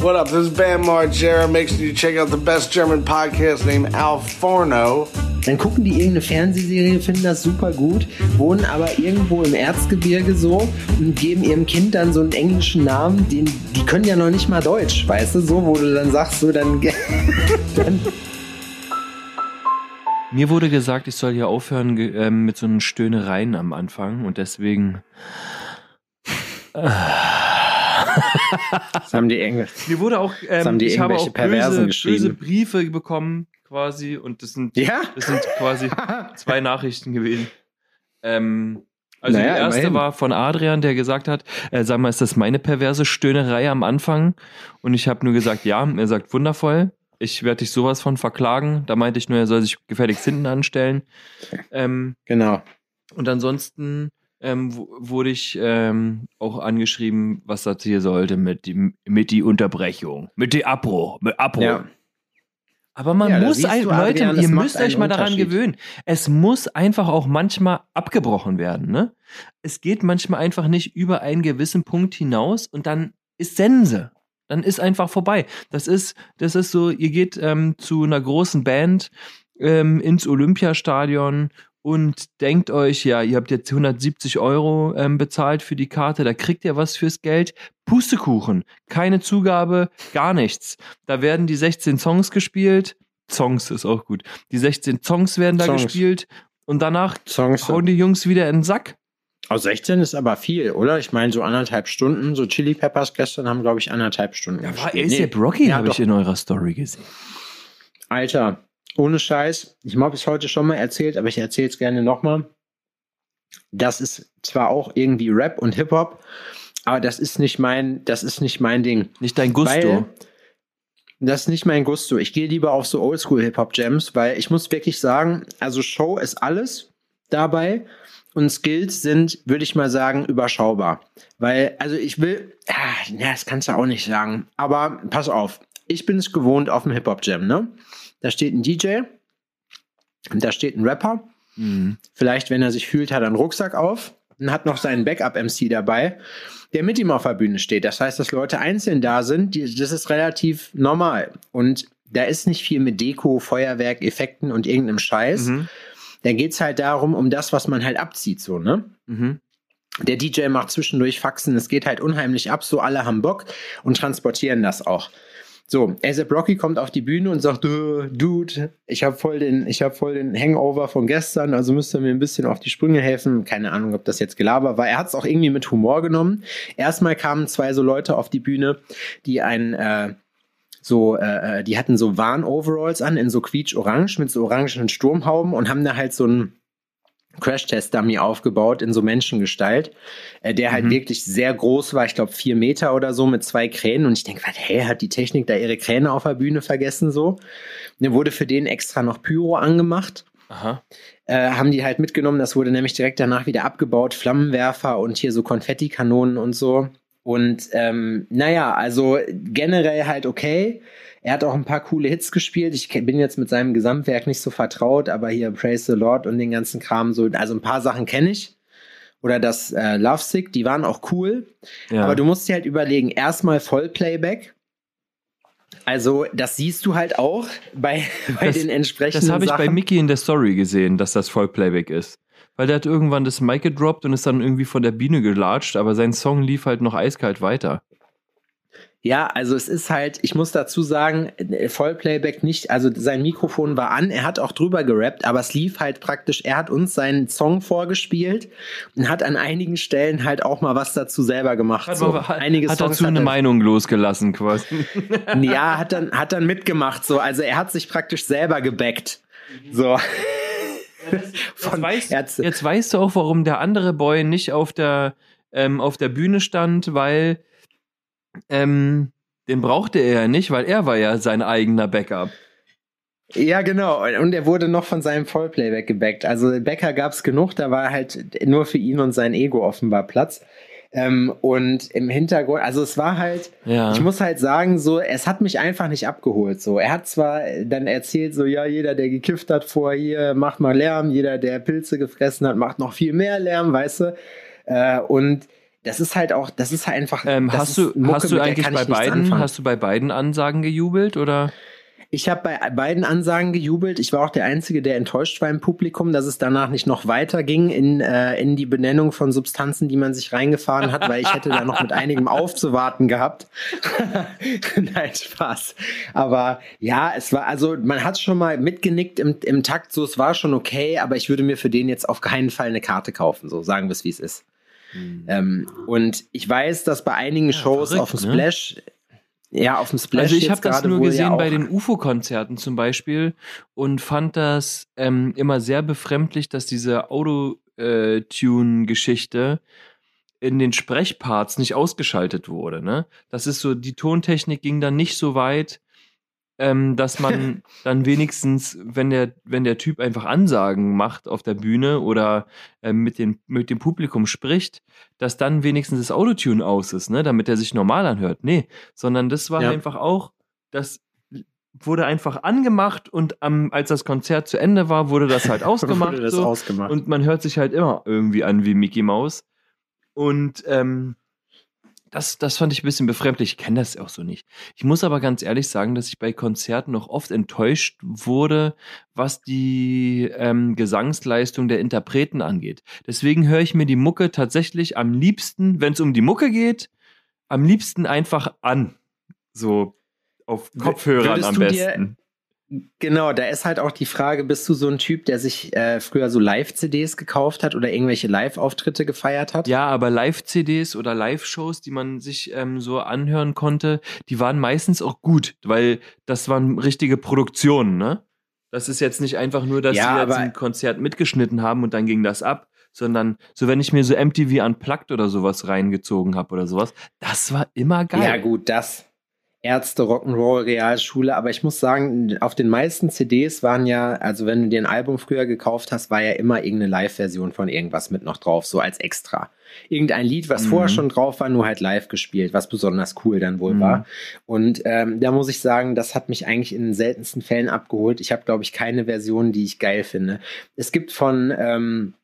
What up? This is Bam Margera. Make sure you check out the best German podcast named Al Forno. Dann gucken die irgendeine Fernsehserie, finden das super gut, wohnen aber irgendwo im Erzgebirge so und geben ihrem Kind dann so einen englischen Namen, den, die können ja noch nicht mal Deutsch, weißt du, so, wo du dann sagst, so, dann, dann Mir wurde gesagt, ich soll hier aufhören ähm, mit so einen Stöhnereien am Anfang und deswegen. Das haben die Englisch. Mir wurde auch, Das haben ähm, die ich habe auch böse, böse Briefe bekommen, quasi, und das sind, Ja? das sind quasi zwei Nachrichten gewesen. Ähm, also Naja, die erste immerhin. war von Adrian, der gesagt hat, äh, sag mal, ist das meine perverse Stöhnerei am Anfang? Und ich habe nur gesagt, ja. Er sagt, wundervoll. Ich werde dich sowas von verklagen. Da meinte ich nur, er soll sich gefälligst hinten anstellen. Ähm, Genau. und ansonsten ähm, wurde ich ähm, auch angeschrieben, was das hier sollte mit die, mit die Unterbrechung, mit die Abbruch, mit Abbruch. Ja. Aber man Ja, muss, ein, du, Leute, Adrian, ihr müsst euch mal daran gewöhnen. Es muss einfach auch manchmal abgebrochen werden. Ne? Es geht manchmal einfach nicht über einen gewissen Punkt hinaus und dann ist Sense. Dann ist einfach vorbei. Das ist, das ist so, ihr geht ähm, zu einer großen Band ähm, ins Olympiastadion und denkt euch, ja, ihr habt jetzt 170 Euro ähm, bezahlt für die Karte, da kriegt ihr was fürs Geld. Pustekuchen, keine Zugabe, gar nichts. Da werden die 16 Songs gespielt. Songs ist auch gut. Die 16 Songs werden da Songs. gespielt und danach Songs. hauen die Jungs wieder in den Sack. Aus 16 ist aber viel, oder? Ich meine, so anderthalb Stunden. So Chili Peppers gestern haben, glaube ich, anderthalb Stunden Da war gespielt. ASAP Rocky, Ja, habe ich in eurer Story gesehen. Alter, ohne Scheiß. Ich habe es heute schon mal erzählt, aber ich erzähle es gerne nochmal. Das ist zwar auch irgendwie Rap und Hip-Hop, aber das ist nicht mein, das ist nicht mein Ding. Nicht dein Gusto. Weil das ist nicht mein Gusto. Ich gehe lieber auf so Oldschool-Hip-Hop-Jams, weil ich muss wirklich sagen, also Show ist alles dabei und Skills sind, würde ich mal sagen, überschaubar. Weil, also ich will, ah, ja, das kannst du auch nicht sagen, aber pass auf, ich bin es gewohnt auf dem Hip-Hop-Jam, ne? Da steht ein DJ und da steht ein Rapper. Mhm. Vielleicht, wenn er sich fühlt, hat er einen Rucksack auf und hat noch seinen Backup-MC dabei, der mit ihm auf der Bühne steht. Das heißt, dass Leute einzeln da sind, die, das ist relativ normal. Und da ist nicht viel mit Deko, Feuerwerk, Effekten und irgendeinem Scheiß. Mhm. Da geht's halt darum, um das, was man halt abzieht, so, ne? Mhm. Der DJ macht zwischendurch Faxen, es geht halt unheimlich ab, so alle haben Bock und transportieren das auch. So, ASAP Rocky kommt auf die Bühne und sagt, "Äh, Dude, ich habe voll habe voll den Hangover von gestern, also müsst ihr mir ein bisschen auf die Sprünge helfen. Keine Ahnung, ob das jetzt Gelaber war. Er hat es auch irgendwie mit Humor genommen. Erstmal kamen zwei so Leute auf die Bühne, die ein äh, so, äh, äh, die hatten so Warn-Overalls an in so quietsch-orange mit so orangenen Sturmhauben und haben da halt so einen Crash-Test-Dummy aufgebaut in so Menschengestalt, äh, der halt Mhm. wirklich sehr groß war, ich glaube vier Meter oder so mit zwei Kränen und ich denke, was, hä, hat die Technik da ihre Kräne auf der Bühne vergessen so? Dann wurde für den extra noch Pyro angemacht Aha. äh, haben die halt mitgenommen. Das wurde nämlich direkt danach wieder abgebaut. Flammenwerfer und hier so Konfettikanonen und so. Und ähm, naja, also generell halt okay. Er hat auch ein paar coole Hits gespielt. Ich bin jetzt mit seinem Gesamtwerk nicht so vertraut, aber hier Praise the Lord und den ganzen Kram so, also ein paar Sachen kenne ich. Oder das äh, Love Sick, die waren auch cool. Ja. Aber du musst dir halt überlegen, erstmal Vollplayback. Also, das siehst du halt auch bei, bei Das- den entsprechenden Das habe ich bei. Mickey in der Story gesehen, dass das Vollplayback ist. Weil der hat irgendwann das Mic gedroppt und ist dann irgendwie von der Biene gelatscht, aber sein Song lief halt noch eiskalt weiter. Ja, also es ist halt, ich muss dazu sagen, äh, Vollplayback nicht, also sein Mikrofon war an, er hat auch drüber gerappt, aber es lief halt praktisch, er hat uns seinen Song vorgespielt und hat an einigen Stellen halt auch mal was dazu selber gemacht. Hat, so. hat, Einige hat Songs dazu eine er- Meinung losgelassen quasi. Ja, hat dann, hat dann mitgemacht, so, also er hat sich praktisch selber gebackt. So. Von- jetzt, weißt, jetzt weißt du auch, warum der andere Boy nicht auf der, ähm, auf der Bühne stand, weil ähm, den brauchte er ja nicht, weil er war ja sein eigener Backup. Ja, genau. Und er wurde noch von seinem Vollplayback gebackt. Also Becker gab's genug, da war halt nur für ihn und sein Ego offenbar Platz. Ähm, und im Hintergrund, also es war halt, Ja. ich muss halt sagen, so, es hat mich einfach nicht abgeholt. So, er hat zwar dann erzählt, so, ja, jeder, der gekifft hat vor hier, macht mal Lärm, jeder, der Pilze gefressen hat, macht noch viel mehr Lärm, weißt du. Äh, und das ist halt auch, das ist halt einfach. Ähm, hast du, Mucke, hast du eigentlich bei beiden, hast du bei beiden Ansagen gejubelt oder? Ich habe bei beiden Ansagen gejubelt. Ich war auch der Einzige, der enttäuscht war im Publikum, dass es danach nicht noch weiter ging in, äh, in die Benennung von Substanzen, die man sich reingefahren hat, weil ich hätte da noch mit einigem aufzuwarten gehabt. Nein, Spaß. Aber ja, es war, also man hat schon mal mitgenickt im, im Takt, so es war schon okay, aber ich würde mir für den jetzt auf keinen Fall eine Karte kaufen, so sagen wir es, wie es ist. Ähm, und ich weiß, dass bei einigen Shows verrückt, auf dem ne? Splash, ja, auf dem Splash Also ich habe das nur gesehen ja bei den UFO-Konzerten zum Beispiel und fand das ähm, immer sehr befremdlich, dass diese Auto-Tune-Geschichte in den Sprechparts nicht ausgeschaltet wurde. Ne? Das ist so, die Tontechnik ging dann nicht so weit, ähm, dass man dann wenigstens, wenn der, wenn der Typ einfach Ansagen macht auf der Bühne oder ähm, mit, dem, mit dem Publikum spricht, dass dann wenigstens das Autotune aus ist, ne? damit er sich normal anhört. Nee, sondern das war Ja. einfach auch, das wurde einfach angemacht und am, als das Konzert zu Ende war, wurde das halt ausgemacht. Wurde das so. ausgemacht. Und man hört sich halt immer irgendwie an wie Mickey Mouse. Und ähm, das, das fand ich ein bisschen befremdlich. Ich kenne das auch so nicht. Ich muss aber ganz ehrlich sagen, dass ich bei Konzerten noch oft enttäuscht wurde, was die ähm, Gesangsleistung der Interpreten angeht. Deswegen höre ich mir die Mucke tatsächlich am liebsten, wenn es um die Mucke geht, am liebsten einfach an. So auf Kopfhörern würdest am besten. Genau, da ist halt auch die Frage, bist du so ein Typ, der sich äh, früher so Live-CDs gekauft hat oder irgendwelche Live-Auftritte gefeiert hat? Ja, aber Live-CDs oder Live-Shows, die man sich ähm, so anhören konnte, die waren meistens auch gut, weil das waren richtige Produktionen, ne? Das ist jetzt nicht einfach nur, dass Ja, sie jetzt ein Konzert mitgeschnitten haben und dann ging das ab, sondern so, wenn ich mir so MTV Unplugged oder sowas reingezogen habe oder sowas, das war immer geil. Ja, gut, das. Ärzte, Rock'n'Roll, Realschule, aber ich muss sagen, auf den meisten CDs waren ja, also wenn du dir ein Album früher gekauft hast, war ja immer irgendeine Live-Version von irgendwas mit noch drauf, so als extra. Irgendein Lied, was Mhm. vorher schon drauf war, nur halt live gespielt, was besonders cool dann wohl Mhm. war. Und ähm, da muss ich sagen, das hat mich eigentlich in den seltensten Fällen abgeholt. Ich habe, glaube ich, keine Version, die ich geil finde. Es gibt von, ähm,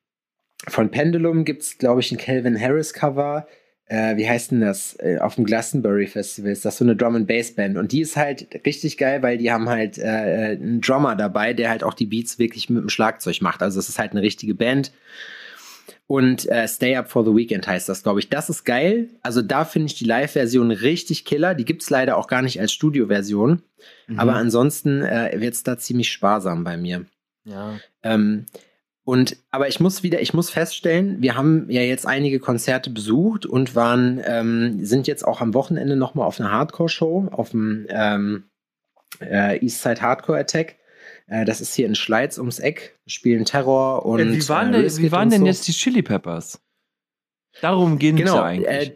von Pendulum gibt's, glaube ich, ein Calvin Harris Cover. Äh, wie heißt denn das? Äh, auf dem Glastonbury Festival ist das so eine Drum and Bass Band und die ist halt richtig geil, weil die haben halt äh, einen Drummer dabei, der halt auch die Beats wirklich mit dem Schlagzeug macht. Also es ist halt eine richtige Band. Und äh, Stay Up for the Weekend heißt das, glaube ich. Das ist geil. Also da finde ich die Live-Version richtig killer. Die gibt's leider auch gar nicht als Studio-Version. Mhm. Aber ansonsten äh, wird's da ziemlich sparsam bei mir. ja. Ähm, und aber ich muss wieder, ich muss feststellen, wir haben ja jetzt einige Konzerte besucht und waren, ähm, sind jetzt auch am Wochenende noch mal auf einer Hardcore-Show auf dem ähm, äh, Eastside Hardcore Attack. Äh, das ist hier in Schleiz ums Eck, spielen Terror und Äh, wie waren, äh, denn, wie waren denn so. jetzt die Chili Peppers? Darum gehen Genau, ja eigentlich.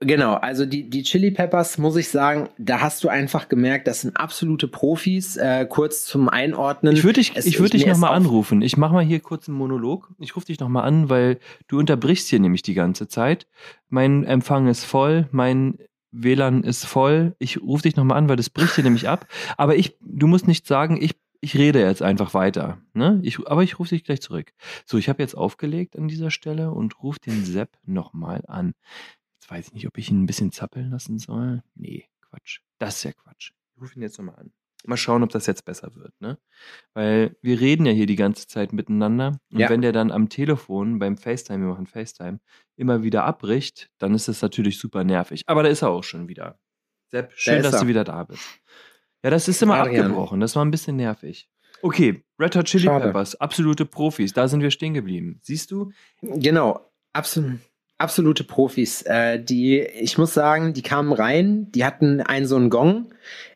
Genau, also die, die Chili Peppers, muss ich sagen, da hast du einfach gemerkt, das sind absolute Profis. Äh, kurz zum Einordnen. Ich würde dich, Es- ich würd dich nochmal anrufen. Ich mache mal hier kurz einen Monolog. Ich rufe dich nochmal an, weil du unterbrichst hier nämlich die ganze Zeit. Mein Empfang ist voll, mein WLAN ist voll. Ich rufe dich nochmal an, weil das bricht hier nämlich ab. Aber ich, du musst nicht sagen, ich, ich rede jetzt einfach weiter. Ne? Ich, aber ich rufe dich gleich zurück. So, ich habe jetzt aufgelegt an dieser Stelle und rufe den Sepp nochmal an. Jetzt weiß ich nicht, ob ich ihn ein bisschen zappeln lassen soll. Nee, Quatsch. Das ist ja Quatsch. Ich rufe ihn jetzt nochmal an. Mal schauen, ob das jetzt besser wird, ne? Weil wir reden ja hier die ganze Zeit miteinander. Und Ja. wenn der dann am Telefon beim FaceTime, wir machen FaceTime, immer wieder abbricht, dann ist das natürlich super nervig. Aber da ist er auch schon wieder. Sepp, schön, ist dass er. du wieder da bist. Ja, das ist immer Adrian. abgebrochen. Das war ein bisschen nervig. Okay, Red Hot Chili Schade. Peppers, absolute Profis. Da sind wir stehen geblieben. Siehst du? Genau, absolut. Absolute Profis. Äh, die, ich muss sagen, die kamen rein, die hatten einen so einen Gong.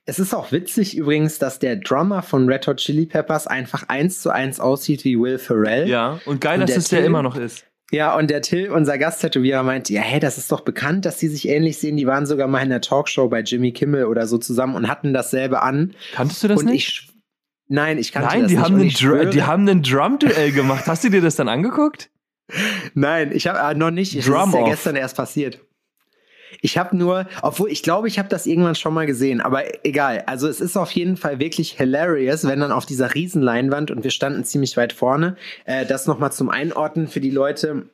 Es ist auch witzig übrigens, dass der Drummer von Red Hot Chili Peppers einfach eins zu eins aussieht wie Will Ferrell. Ja, und geil, Und dass der es der Till- immer noch ist. Ja, und der Till, unser Gasttätowierer, meint, ja, hey, das ist doch bekannt, dass die sich ähnlich sehen. Die waren sogar mal in der Talkshow bei Jimmy Kimmel oder so zusammen und hatten dasselbe an. Kanntest du das und nicht? ich, nein, ich kannte Nein, das die nicht. haben, einen die haben einen Drum-Duell gemacht. Hast du dir das dann angeguckt? Nein, ich habe äh, noch nicht. Es Drum ist ja off. gestern erst passiert. Ich habe nur, obwohl ich glaube, ich habe das irgendwann schon mal gesehen, aber egal. Also es ist auf jeden Fall wirklich hilarious, wenn dann auf dieser Riesenleinwand und wir standen ziemlich weit vorne. Äh, das nochmal zum Einordnen für die Leute,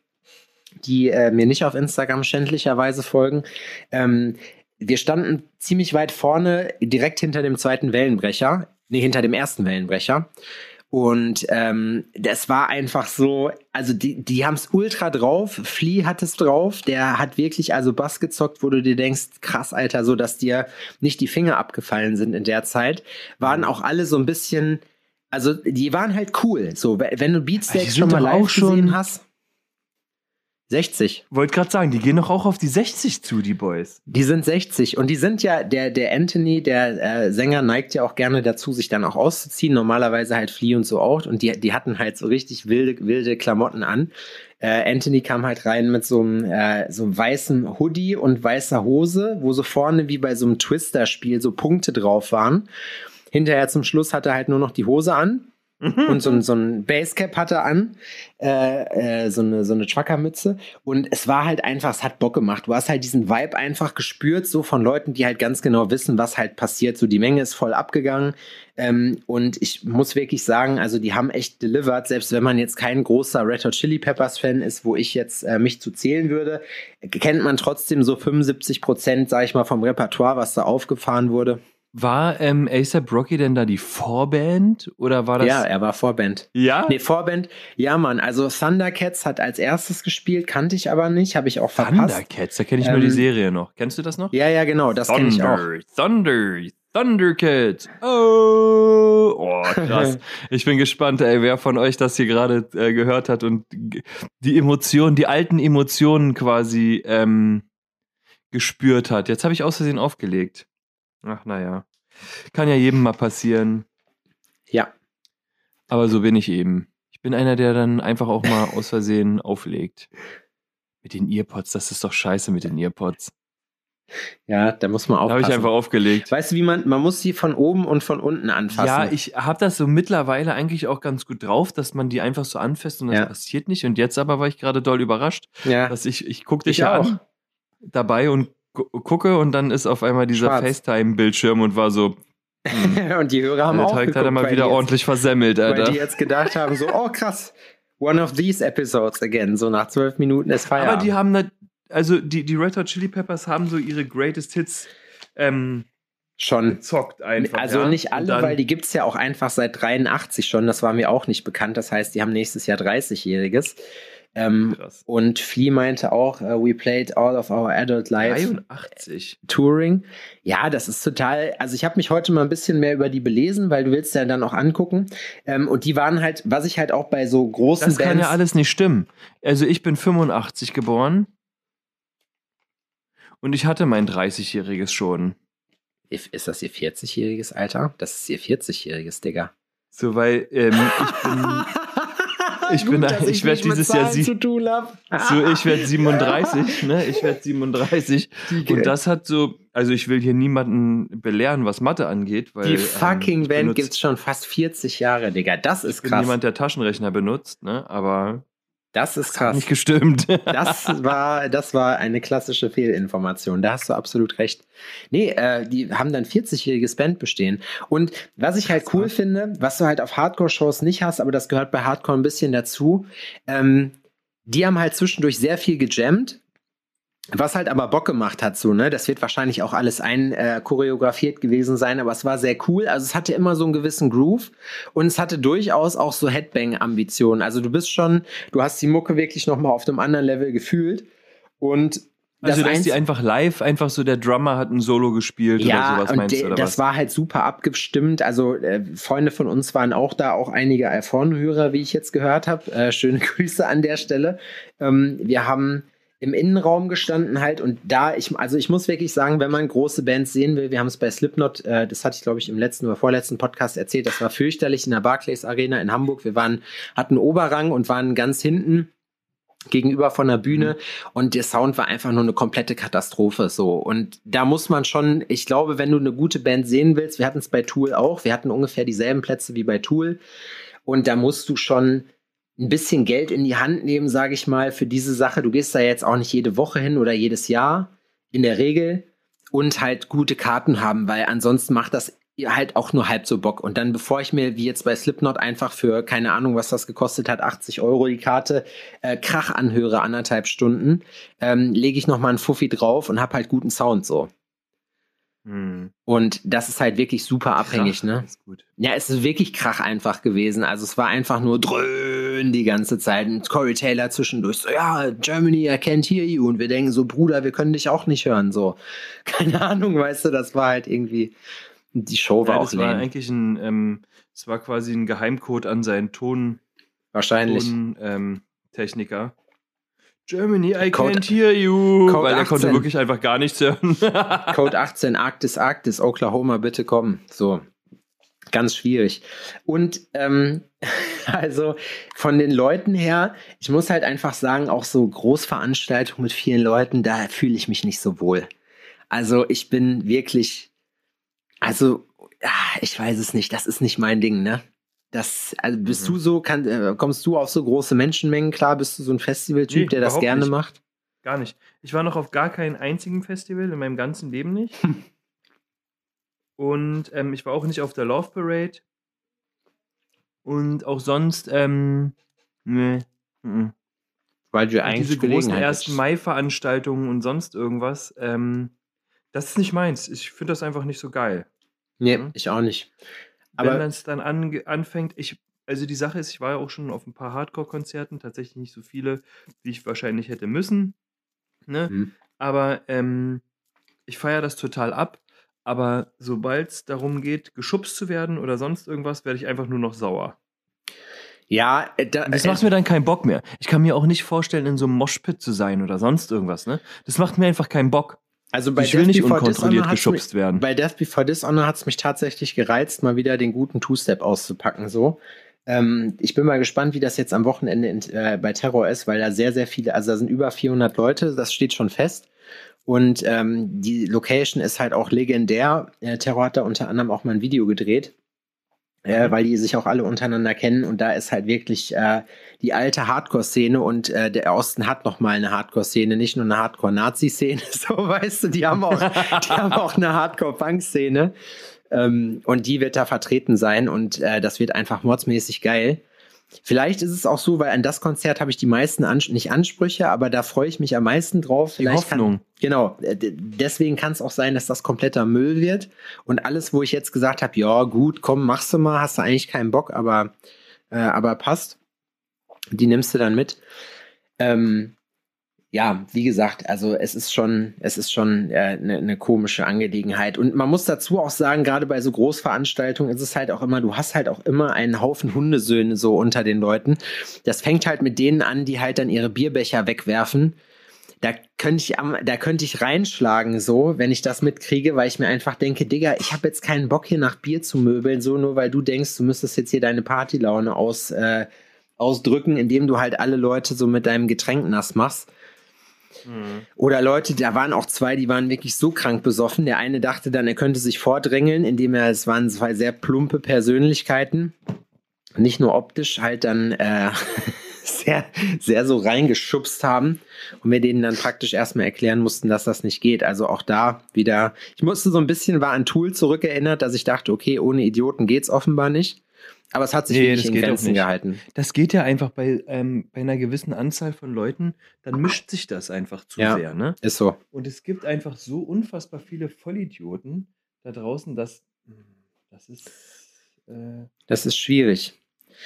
die äh, mir nicht auf Instagram schändlicherweise folgen. Ähm, wir standen ziemlich weit vorne, direkt hinter dem zweiten Wellenbrecher, nee, hinter dem ersten Wellenbrecher. Und ähm, das war einfach so, also die, die haben es ultra drauf. Flea hat es drauf. Der hat wirklich also Bass gezockt, wo du dir denkst, krass, Alter, so dass dir nicht die Finger abgefallen sind in der Zeit. Waren auch alle so ein bisschen, also die waren halt cool. So, wenn du Beatsteaks schon mal live gesehen hast. 60. Wollte gerade sagen, die gehen doch auch auf die 60 zu, die Boys. Die sind 60 und die sind ja, der, der Anthony, der äh, Sänger, neigt ja auch gerne dazu, sich dann auch auszuziehen. Normalerweise halt Flea und so auch. Und die, die hatten halt so richtig wilde, wilde Klamotten an. Äh, Anthony kam halt rein mit so einem, äh, so einem weißen Hoodie und weißer Hose, wo so vorne wie bei so einem Twister-Spiel so Punkte drauf waren. Hinterher zum Schluss hat er halt nur noch die Hose an Mhm. und so, so ein Basecap hatte an, äh, äh, so eine, so eine Truckermütze. Und es war halt einfach, es hat Bock gemacht. Du hast halt diesen Vibe einfach gespürt, so von Leuten, die halt ganz genau wissen, was halt passiert. So die Menge ist voll abgegangen. Ähm, und ich muss wirklich sagen, also die haben echt delivered, selbst wenn man jetzt kein großer Red Hot Chili Peppers Fan ist, wo ich jetzt äh, mich zu zählen würde, kennt man trotzdem so 75 Prozent, sag ich mal, vom Repertoire, was da aufgefahren wurde. War ähm, ASAP Rocky denn da die Vorband oder war das? Ja, er war Vorband. Ja? Nee, Vorband. Ja, Mann. Also Thundercats hat als erstes gespielt, kannte ich aber nicht, habe ich auch verpasst. Thundercats, da kenne ich ähm, nur die ähm, Serie noch. Kennst du das noch? Ja, ja, genau, das kenne ich auch. Thunder, Thundercats. Oh, oh krass. ich bin gespannt, ey, wer von euch das hier gerade äh, gehört hat und die Emotionen, die alten Emotionen quasi ähm, gespürt hat. Jetzt habe ich aus Versehen aufgelegt. Ach, naja. Kann ja jedem mal passieren. Ja. Aber so bin ich eben. Ich bin einer, der dann einfach auch mal aus Versehen auflegt. Mit den Earpods, das ist doch scheiße mit den Earpods. Ja, da muss man aufpassen. Habe ich einfach aufgelegt. Weißt du, wie man, man muss sie von oben und von unten anfassen. Ja, ich habe das so mittlerweile eigentlich auch ganz gut drauf, dass man die einfach so anfasst und das ja. passiert nicht. Und jetzt aber war ich gerade doll überrascht, ja. dass ich, ich guck dich ich ja auch. an dabei und gucke und dann ist auf einmal dieser FaceTime-Bildschirm und war so. Hm. und die Hörer haben der auch Teig hat er mal wieder ordentlich versemmelt, Alter. Weil die jetzt gedacht haben, so, oh krass, one of these episodes again. So nach zwölf Minuten ist Feierabend. Aber die haben, da, also die, die Red Hot Chili Peppers haben so ihre Greatest Hits ähm, schon zockt einfach. Also ja? nicht alle, weil die gibt es ja auch einfach seit 83 schon. Das war mir auch nicht bekannt. Das heißt, die haben nächstes Jahr 30-Jähriges. Ähm, und Flea meinte auch, uh, we played all of our adult life 83. Touring. Ja, das ist total, also ich habe mich heute mal ein bisschen mehr über die belesen, weil du willst ja dann auch angucken. Ähm, und die waren halt, was ich halt auch bei so großen Das kann ja alles nicht stimmen. Also ich bin 85 geboren und ich hatte mein 30-jähriges schon. Ist das ihr 40-jähriges Alter? Das ist ihr 40-jähriges, Digga. So, weil ähm, ich bin ich Gut, bin, ich, ich werde dieses Jahr sie, so, ich werde 37, ne? Ich werde 37 Die und das hat so, also ich will hier niemanden belehren, was Mathe angeht, weil die ähm, fucking ähm, Band gibt's schon fast 40 Jahre, Digga. Das ist krass. Bin jemand, der Taschenrechner benutzt, ne? Aber das ist krass. Hat nicht gestimmt. das war, das war eine klassische Fehlinformation. Da hast du absolut recht. Nee, äh, die haben dann 40-jähriges Band bestehen. Und was ich halt cool finde, was du halt auf Hardcore-Shows nicht hast, aber das gehört bei Hardcore ein bisschen dazu, ähm, die haben halt zwischendurch sehr viel gejammt was halt aber Bock gemacht hat, so, ne, das wird wahrscheinlich auch alles ein äh, choreografiert gewesen sein, aber es war sehr cool. Also es hatte immer so einen gewissen Groove und es hatte durchaus auch so Headbang-Ambitionen. Also du bist schon, du hast die Mucke wirklich nochmal auf einem anderen Level gefühlt und also, dass die einfach live, einfach so der Drummer hat ein Solo gespielt ja, oder sowas, meinst du? Oder das was? war halt super abgestimmt. Also, äh, Freunde von uns waren auch da, auch einige Erfahrene wie ich jetzt gehört habe. Äh, schöne Grüße an der Stelle. Ähm, wir haben im Innenraum gestanden halt und da ich also ich muss wirklich sagen, wenn man große Bands sehen will, wir haben es bei Slipknot, äh, das hatte ich glaube ich im letzten oder vorletzten Podcast erzählt, das war fürchterlich in der Barclays Arena in Hamburg. Wir waren hatten Oberrang und waren ganz hinten gegenüber von der Bühne mhm. und der Sound war einfach nur eine komplette Katastrophe so und da muss man schon, ich glaube, wenn du eine gute Band sehen willst, wir hatten es bei Tool auch, wir hatten ungefähr dieselben Plätze wie bei Tool und da musst du schon ein bisschen Geld in die Hand nehmen, sage ich mal, für diese Sache. Du gehst da jetzt auch nicht jede Woche hin oder jedes Jahr in der Regel und halt gute Karten haben, weil ansonsten macht das halt auch nur halb so Bock. Und dann, bevor ich mir, wie jetzt bei Slipknot, einfach für, keine Ahnung, was das gekostet hat, 80 Euro die Karte, äh, Krach anhöre, anderthalb Stunden, ähm, lege ich noch mal einen Fuffi drauf und hab halt guten Sound so. Hm. Und das ist halt wirklich super abhängig, Krach, ne? Ja, es ist wirklich Krach einfach gewesen. Also es war einfach nur dröhn die ganze Zeit. Und Corey Taylor zwischendurch so, ja, Germany, I can't hear you. Und wir denken so, Bruder, wir können dich auch nicht hören. So, keine Ahnung, weißt du, das war halt irgendwie, die Show war Ja, auch das war eigentlich ein, ähm, das war quasi ein Geheimcode an seinen Ton, Wahrscheinlich. Ton ähm, Techniker. Germany, I Code- can't hear you. Code weil er konnte 18. wirklich einfach gar nichts hören. Code 18, Arktis, Arktis, Oklahoma, bitte kommen. So. Ganz schwierig. Und ähm, also von den Leuten her, ich muss halt einfach sagen, auch so Großveranstaltungen mit vielen Leuten, da fühle ich mich nicht so wohl. Also ich bin wirklich, also ah, ich weiß es nicht, das ist nicht mein Ding, ne? Das, also bist Mhm. du so, kann, äh, kommst du auf so große Menschenmengen klar? Bist du so ein Festivaltyp, Nee, der das gerne nicht. macht? gar nicht. Ich war noch auf gar keinem einzigen Festival in meinem ganzen Leben nicht. Und ähm, ich war auch nicht auf der Love Parade. Und auch sonst, ähm, nee. mhm. Weil du eigentlich diese großen Gelegenheit 1. hättest. Mai-Veranstaltungen und sonst irgendwas, ähm, das ist nicht meins. Ich finde das einfach nicht so geil. Nee, Mhm. ich auch nicht. Wenn Aber das dann ange- anfängt, ich, also die Sache ist, ich war ja auch schon auf ein paar Hardcore-Konzerten, tatsächlich nicht so viele, wie ich wahrscheinlich hätte müssen. Ne? Mhm. Aber ähm, ich feiere das total ab. Aber sobald es darum geht, geschubst zu werden oder sonst irgendwas, werde ich einfach nur noch sauer. ja, äh, da, das äh, macht mir dann keinen Bock mehr. Ich kann mir auch nicht vorstellen, in so einem Moshpit zu sein oder sonst irgendwas. Ne? Das macht mir einfach keinen Bock. Also bei ich will Death nicht Before unkontrolliert geschubst mich, werden. Bei Death Before Dishonor hat es mich tatsächlich gereizt, mal wieder den guten Two-Step auszupacken. So. Ähm, ich bin mal gespannt, wie das jetzt am Wochenende in, äh, bei Terror ist, weil da sehr, sehr viele, also da sind über 400 Leute, das steht schon fest. Und ähm, die Location ist halt auch legendär. Äh, Terror hat da unter anderem auch mal ein Video gedreht. Äh, weil die sich auch alle untereinander kennen und da ist halt wirklich äh, die alte Hardcore-Szene und äh, der Osten hat noch mal eine Hardcore-Szene, nicht nur eine Hardcore-Nazi-Szene, so weißt du, die haben auch, die haben auch eine Hardcore-Punk-Szene ähm, und die wird da vertreten sein und äh, das wird einfach mordsmäßig geil. Vielleicht ist es auch so, weil an das Konzert habe ich die meisten Ans nicht Ansprüche, aber da freue ich mich am meisten drauf. Die Vielleicht kann- Hoffnung. Genau, äh, deswegen kann es auch sein, dass das kompletter Müll wird. Und alles, wo ich jetzt gesagt habe, ja gut, komm, machst du mal, hast du eigentlich keinen Bock, aber, äh, aber passt. Die nimmst du dann mit. Ähm, ja, wie gesagt, also es ist schon, es ist schon eine äh, ne- ne komische Angelegenheit. Und man muss dazu auch sagen, gerade bei so Großveranstaltungen ist es halt auch immer, du hast halt auch immer einen Haufen Hundesöhne so unter den Leuten. Das fängt halt mit denen an, die halt dann ihre Bierbecher wegwerfen da könnte ich da könnte ich reinschlagen so, wenn ich das mitkriege, weil ich mir einfach denke, Digga, ich habe jetzt keinen Bock hier nach Bier zu möbeln, so nur weil du denkst, du müsstest jetzt hier deine Partylaune aus, äh, ausdrücken, indem du halt alle Leute so mit deinem Getränk nass machst. Oder Leute, da waren auch zwei, die waren wirklich so krank besoffen. Der eine dachte dann, er könnte sich vordrängeln, indem er, es waren zwei sehr plumpe Persönlichkeiten, nicht nur optisch, halt dann äh, sehr, sehr so reingeschubst haben und wir denen dann praktisch erstmal erklären mussten, dass das nicht geht. Also auch da wieder, ich musste so ein bisschen, war an Tool zurückerinnert, dass ich dachte, okay, ohne Idioten geht's offenbar nicht. Aber es hat sich Nee, das in Grenzen nicht. gehalten. Das geht ja einfach bei, ähm, bei einer gewissen Anzahl von Leuten, dann mischt sich das einfach zu Ja. sehr. Ne? Ist so. Und es gibt einfach so unfassbar viele Vollidioten da draußen, dass das ist, äh, Das ist schwierig.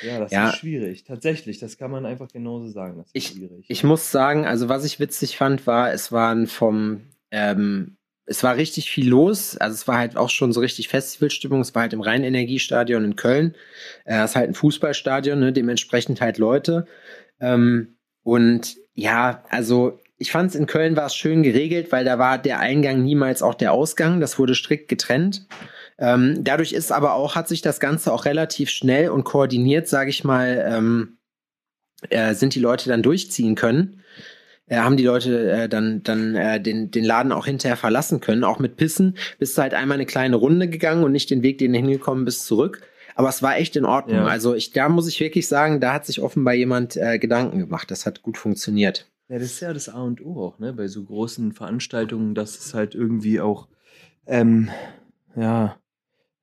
ja, das Ja. ist schwierig. Tatsächlich, das kann man einfach genauso sagen. Das ist Ich- schwierig. Ich muss sagen, also was ich witzig fand, war, es waren vom, ähm, es war richtig viel los. Also es war halt auch schon so richtig Festivalstimmung. Es war halt im Rheinenergiestadion in Köln. Äh, es ist halt ein Fußballstadion, ne, dementsprechend halt Leute. Ähm, und ja, also ich fand es in Köln war es schön geregelt, weil da war der Eingang niemals auch der Ausgang. Das wurde strikt getrennt. Ähm, dadurch ist aber auch, hat sich das Ganze auch relativ schnell und koordiniert, sage ich mal, ähm, äh, sind die Leute dann durchziehen können. Äh, haben die Leute äh, dann, dann äh, den, den Laden auch hinterher verlassen können. Auch mit Pissen bist du halt einmal eine kleine Runde gegangen und nicht den Weg, den du hingekommen bist, zurück. Aber es war echt in Ordnung. Ja. Also ich, da muss ich wirklich sagen, da hat sich offenbar jemand äh, Gedanken gemacht. Das hat gut funktioniert. Ja, das ist ja das A und O auch, ne? Bei so großen Veranstaltungen, dass es halt irgendwie auch, ähm, ja,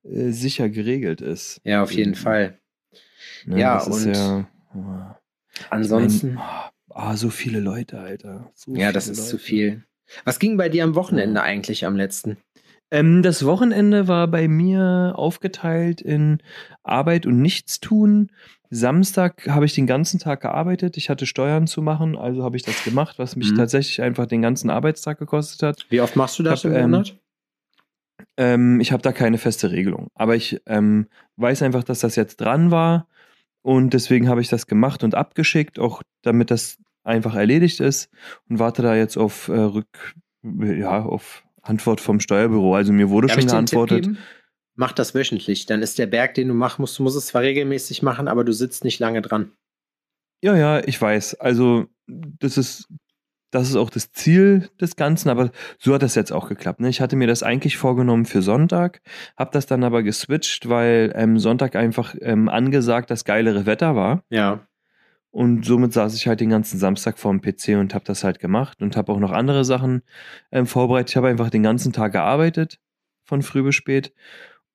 äh, sicher geregelt ist. Ja, auf jeden Fall. Ne, Ja, und ja, oh, Ansonsten, Ich mein, ah, so viele Leute, Alter. So ja, das ist zu Leute. viel. Was ging bei dir am Wochenende eigentlich am letzten? Ähm, das Wochenende war bei mir aufgeteilt in Arbeit und Nichtstun. Samstag habe ich den ganzen Tag gearbeitet. Ich hatte Steuern zu machen, also habe ich das gemacht, was mich Mhm. tatsächlich einfach den ganzen Arbeitstag gekostet hat. Wie oft machst du das Hab, im ähm, Monat? Ähm, ich habe da keine feste Regelung, aber ich ähm, weiß einfach, dass das jetzt dran war und deswegen habe ich das gemacht und abgeschickt, auch damit das einfach erledigt ist und warte da jetzt auf äh, Rück, ja, auf Antwort vom Steuerbüro. Also mir wurde Darf schon geantwortet. Mach das wöchentlich. Dann ist der Berg, den du machen musst, du musst es zwar regelmäßig machen, aber du sitzt nicht lange dran. Ja, ja, ich weiß. Also, das ist, das ist auch das Ziel des Ganzen, aber so hat das jetzt auch geklappt. Ne? Ich hatte mir das eigentlich vorgenommen für Sonntag, habe das dann aber geswitcht, weil ähm, Sonntag einfach ähm, angesagt das geilere Wetter war. Ja. Und somit saß ich halt den ganzen Samstag vorm PC und habe das halt gemacht und habe auch noch andere Sachen ähm, vorbereitet. Ich habe einfach den ganzen Tag gearbeitet, von früh bis spät.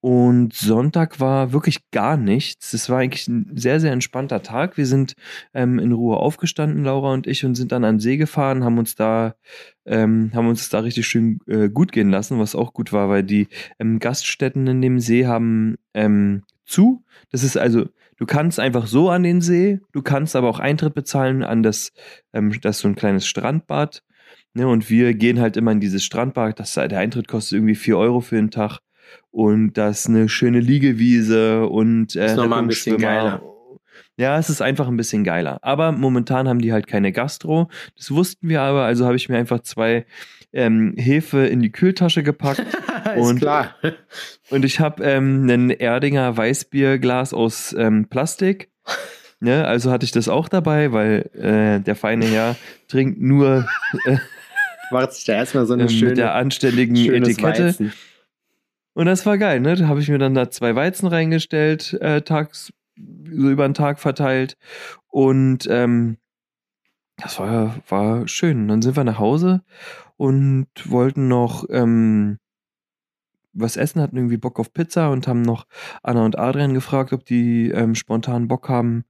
Und Sonntag war wirklich gar nichts. Es war eigentlich ein sehr, sehr entspannter Tag. Wir sind ähm, in Ruhe aufgestanden, Laura und ich, und sind dann an den See gefahren, haben uns da, ähm, haben uns da richtig schön äh, gut gehen lassen, was auch gut war, weil die ähm, Gaststätten in dem See haben ähm, zu. Das ist also, du kannst einfach so an den See, du kannst aber auch Eintritt bezahlen an das, ähm, das so ein kleines Strandbad. Ne, und wir gehen halt immer in dieses Strandbad. Das, der Eintritt kostet irgendwie 4 Euro für den Tag. Und das ist eine schöne Liegewiese und äh, Ist noch mal ein bisschen geiler. Ja, es ist einfach ein bisschen geiler. Aber momentan haben die halt keine Gastro. Das wussten wir aber, also habe ich mir einfach zwei ähm, Hefe in die Kühltasche gepackt. Und- klar. Und ich habe ähm, ein Erdinger Weißbierglas aus ähm, Plastik. Ne, also hatte ich das auch dabei, weil äh, der feine Herr trinkt nur Macht sich da erstmal so äh, eine schöne, mit der anständigen Etikette. Weizen. Und das war geil, ne? Da habe ich mir dann da zwei Weizen reingestellt, äh, tags, so über den Tag verteilt. Und ähm, das war, war schön. Und dann sind wir nach Hause und wollten noch ähm, was essen, hatten irgendwie Bock auf Pizza und haben noch Anna und Adrian gefragt, ob die ähm, spontan Bock haben,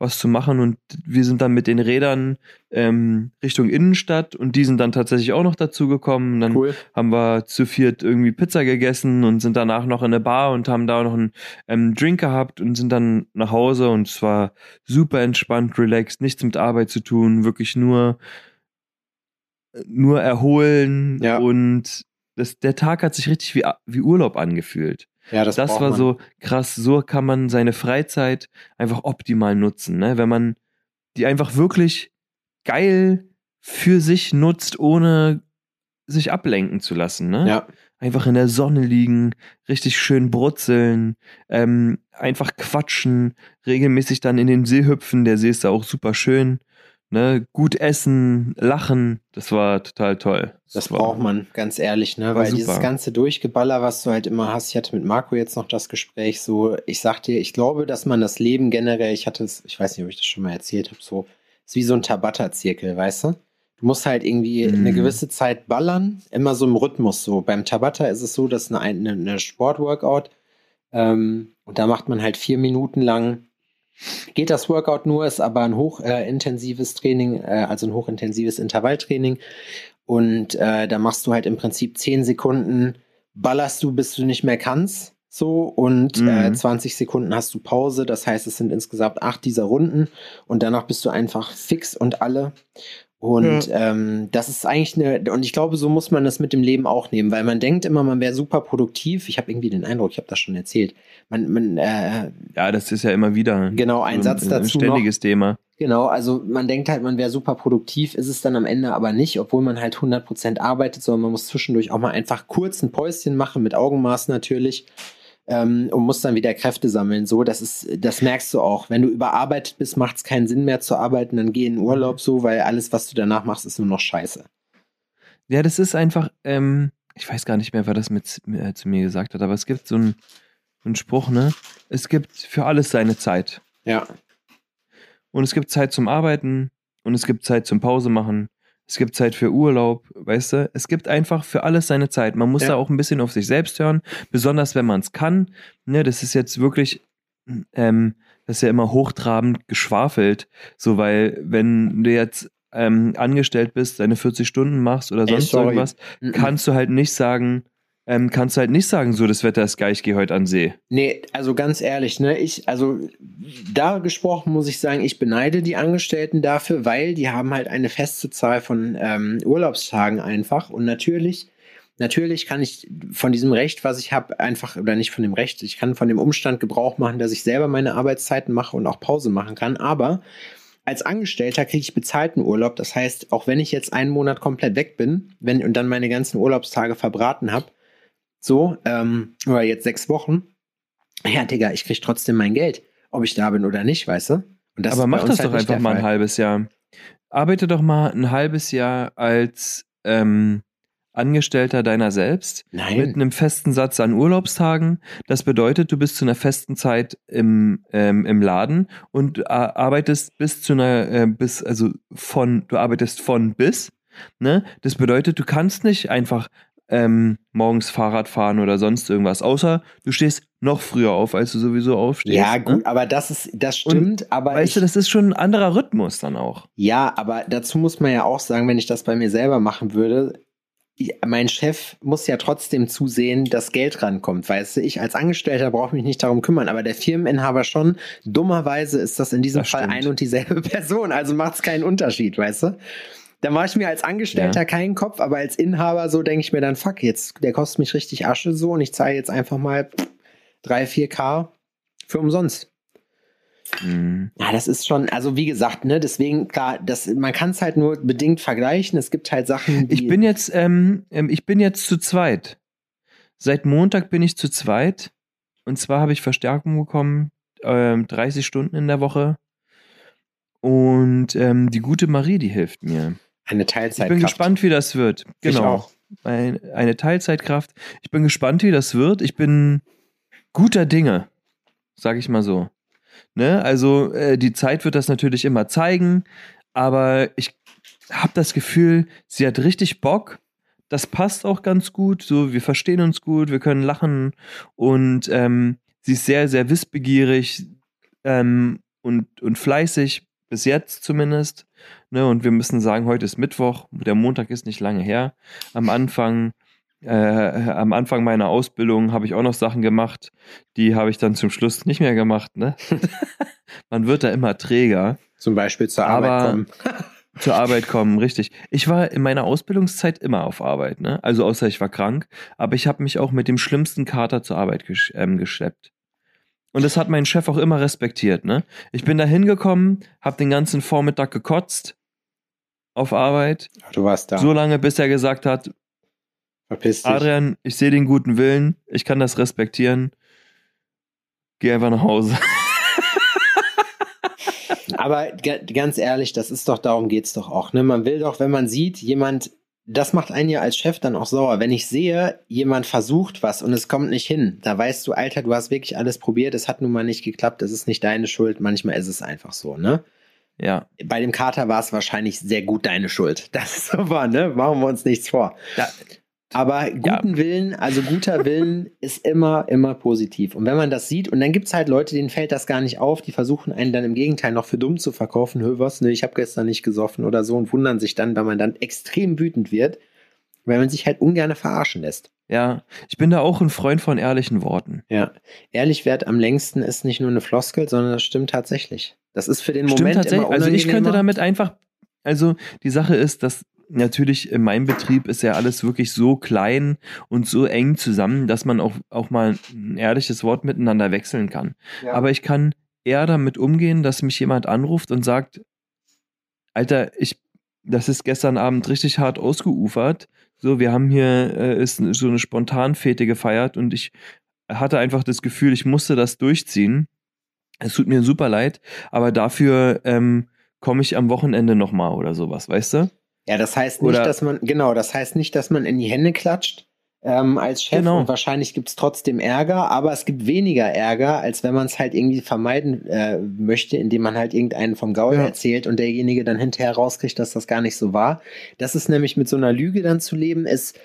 was zu machen. Und wir sind dann mit den Rädern ähm, Richtung Innenstadt und die sind dann tatsächlich auch noch dazu gekommen. Dann Cool. haben wir zu viert irgendwie Pizza gegessen und sind danach noch in eine Bar und haben da noch einen ähm, Drink gehabt und sind dann nach Hause und es war super entspannt, relaxed, nichts mit Arbeit zu tun, wirklich nur, nur erholen Ja. und das, der Tag hat sich richtig wie, wie Urlaub angefühlt. Ja, das, Das, war man. so krass, so kann man seine Freizeit einfach optimal nutzen, ne? wenn man die einfach wirklich geil für sich nutzt, ohne sich ablenken zu lassen. Ne? Ja. einfach in der Sonne liegen, richtig schön brutzeln, ähm, einfach quatschen, regelmäßig dann in den See hüpfen. Der See ist da auch super schön. Ne? Gut essen, lachen, das war total toll. Das war, braucht man, ganz ehrlich, ne? Weil dieses super. ganze Durchgeballer, was du halt immer hast, ich hatte mit Marco jetzt noch das Gespräch, so, ich sag dir, ich glaube, dass man das Leben generell, ich hatte es, ich weiß nicht, ob ich das schon mal erzählt habe, so, ist wie so ein Tabata-Zirkel, weißt du? Du musst halt irgendwie Mhm. eine gewisse Zeit ballern, immer so im Rhythmus so. Beim Tabata ist es so, dass eine, eine, eine Sportworkout, ähm, und da macht man halt vier Minuten lang geht das Workout nur, ist aber ein hochintensives Training, äh, also ein hochintensives Intervalltraining. Und äh, da machst du halt im Prinzip 10 Sekunden, ballerst du, bis du nicht mehr kannst. So, und Mhm. äh, 20 Sekunden hast du Pause. Das heißt, es sind insgesamt acht dieser Runden. Und danach bist du einfach fix und alle. Und ähm, das ist eigentlich eine, und ich glaube, so muss man das mit dem Leben auch nehmen, weil man denkt immer, man wäre super produktiv. Ich habe irgendwie den Eindruck, ich habe das schon erzählt. Man, man äh, Ja, das ist ja immer wieder Genau, ein so Satz ein, dazu ein ständiges Thema. Genau, also man denkt halt, man wäre super produktiv, ist es dann am Ende aber nicht, obwohl man halt 100% arbeitet, sondern man muss zwischendurch auch mal einfach kurz ein Päuschen machen, mit Augenmaß natürlich, ähm, und muss dann wieder Kräfte sammeln. So, das ist, das merkst du auch. Wenn du überarbeitet bist, macht es keinen Sinn mehr zu arbeiten, dann geh in Urlaub so, weil alles, was du danach machst, ist nur noch scheiße. Ja, das ist einfach, ähm, ich weiß gar nicht mehr, wer das mit, äh, zu mir gesagt hat, aber es gibt so einen so einen Spruch, ne? Es gibt für alles seine Zeit. Ja. Und es gibt Zeit zum Arbeiten und es gibt Zeit zum Pause machen. Es gibt Zeit für Urlaub, weißt du? Es gibt einfach für alles seine Zeit. Man muss Ja. da auch ein bisschen auf sich selbst hören, besonders wenn man es kann. Ne, das ist jetzt wirklich, ähm, das ist ja immer hochtrabend geschwafelt, so weil wenn du jetzt ähm, angestellt bist, deine 40 Stunden machst oder Ey, sonst sorry. irgendwas, kannst du halt nicht sagen, ähm, kannst du halt nicht sagen, so das Wetter ist geil, ich gehe heute an See. Nee, also ganz ehrlich, ne, ich, also da gesprochen muss ich sagen, ich beneide die Angestellten dafür, weil die haben halt eine feste Zahl von ähm, Urlaubstagen einfach und natürlich, natürlich kann ich von diesem Recht, was ich habe, einfach, oder nicht von dem Recht, ich kann von dem Umstand Gebrauch machen, dass ich selber meine Arbeitszeiten mache und auch Pause machen kann, aber als Angestellter kriege ich bezahlten Urlaub. Das heißt, auch wenn ich jetzt einen Monat komplett weg bin, wenn und dann meine ganzen Urlaubstage verbraten habe, so, ähm, oder jetzt sechs Wochen, ja, Digga, ich krieg trotzdem mein Geld, ob ich da bin oder nicht, weißt du? Aber mach das halt doch einfach mal ein halbes Jahr. Arbeite doch mal ein halbes Jahr als ähm, Angestellter deiner selbst mit Nein, einem festen Satz an Urlaubstagen. Das bedeutet, du bist zu einer festen Zeit im, ähm, im Laden und äh, arbeitest bis zu einer, äh, bis, also von, du arbeitest von bis. Ne? Das bedeutet, du kannst nicht einfach ähm, morgens Fahrrad fahren oder sonst irgendwas, außer du stehst noch früher auf, als du sowieso aufstehst. ja, ne? gut, aber das ist, das stimmt, aber Weißt ich, du, das ist schon ein anderer Rhythmus dann auch. ja, aber dazu muss man ja auch sagen, wenn ich das bei mir selber machen würde, mein Chef muss ja trotzdem zusehen, dass Geld rankommt, weißt du, ich als Angestellter brauche mich nicht darum kümmern, aber der Firmeninhaber schon. Dummerweise ist das in diesem Das Fall stimmt. ein und dieselbe Person, also macht es keinen Unterschied, weißt du? Da mache ich mir als Angestellter Ja. keinen Kopf, aber als Inhaber so denke ich mir dann, fuck, jetzt, der kostet mich richtig Asche so und ich zahle jetzt einfach mal 3, 4K für umsonst. Mhm. Ja, das ist schon, also wie gesagt, ne, deswegen, klar, das, man kann es halt nur bedingt vergleichen. Es gibt halt Sachen, die. Ich bin jetzt, ähm, ähm, ich bin jetzt zu zweit. Seit Montag bin ich zu zweit. Und zwar habe ich Verstärkung bekommen, ähm, 30 Stunden in der Woche. Und ähm, die gute Marie, die hilft mir. Eine Ich Teilzeit. bin gespannt, wie das wird. Ich Genau. auch. Ein, eine Teilzeitkraft. Ich bin gespannt, wie das wird. Ich bin guter Dinge, sage ich mal so. Ne? Also äh, die Zeit wird das natürlich immer zeigen, aber ich habe das Gefühl, sie hat richtig Bock. Das passt auch ganz gut. So, wir verstehen uns gut, wir können lachen und ähm, sie ist sehr, sehr wissbegierig ähm, und, und fleißig, bis jetzt zumindest. Ne, und wir müssen sagen, heute ist Mittwoch, der Montag ist nicht lange her. Am Anfang, äh, am Anfang meiner Ausbildung habe ich auch noch Sachen gemacht, die habe ich dann zum Schluss nicht mehr gemacht. Ne? Man wird da immer träger. Zum Beispiel zur Aber- Arbeit kommen. Zur Arbeit kommen, richtig. Ich war in meiner Ausbildungszeit immer auf Arbeit, ne? Also außer ich war krank, aber ich habe mich auch mit dem schlimmsten Kater zur Arbeit gesch ähm, geschleppt. Und das hat mein Chef auch immer respektiert, ne? Ich bin da hingekommen, habe den ganzen Vormittag gekotzt auf Arbeit, Du warst da. so lange bis er gesagt hat, Verpiss dich. Adrian, ich sehe den guten Willen, ich kann das respektieren. Geh einfach nach Hause. Aber ga- ganz ehrlich, das ist doch, darum geht's doch auch. Ne? Man will doch, wenn man sieht, jemand, das macht einen ja als Chef dann auch sauer. Wenn ich sehe, jemand versucht was und es kommt nicht hin, da weißt du, Alter, du hast wirklich alles probiert, es hat nun mal nicht geklappt, das ist nicht deine Schuld, manchmal ist es einfach so, ne? Ja. Bei dem Kater war es wahrscheinlich sehr gut deine Schuld. Das ist so war, ne? Machen wir uns nichts vor. Da, Aber guten Willen, also guter Willen ist immer, immer positiv. Und wenn man das sieht, und dann gibt es halt Leute, denen fällt das gar nicht auf, die versuchen einen dann im Gegenteil noch für dumm zu verkaufen. Hör was, ne, ich habe gestern nicht gesoffen oder so und wundern sich dann, weil man dann extrem wütend wird, weil man sich halt ungern verarschen lässt. ja. Ich bin da auch ein Freund von ehrlichen Worten. Ja, ehrlich wert am längsten ist nicht nur eine Floskel, sondern das stimmt tatsächlich. Das ist für den Stimmt Moment tatsächlich. immer Also ich könnte damit einfach, also die Sache ist, dass natürlich in meinem Betrieb ist ja alles wirklich so klein und so eng zusammen, dass man auch, auch mal ein ehrliches Wort miteinander wechseln kann. Ja. Aber ich kann eher damit umgehen, dass mich jemand anruft und sagt, Alter, ich, das ist gestern Abend richtig hart ausgeufert. So, wir haben hier äh, ist so eine Spontanfete gefeiert und ich hatte einfach das Gefühl, ich musste das durchziehen. Es tut mir super leid, aber dafür ähm, komme ich am Wochenende nochmal oder sowas, weißt du? Ja, das heißt nicht, Oder- dass man, genau, das heißt nicht, dass man in die Hände klatscht. ähm, als Chef Genau. und wahrscheinlich gibt es trotzdem Ärger, aber es gibt weniger Ärger, als wenn man es halt irgendwie vermeiden äh, möchte, indem man halt irgendeinen vom Gaul Ja. erzählt und derjenige dann hinterher rauskriegt, dass das gar nicht so war. Das ist nämlich mit so einer Lüge dann zu leben, ist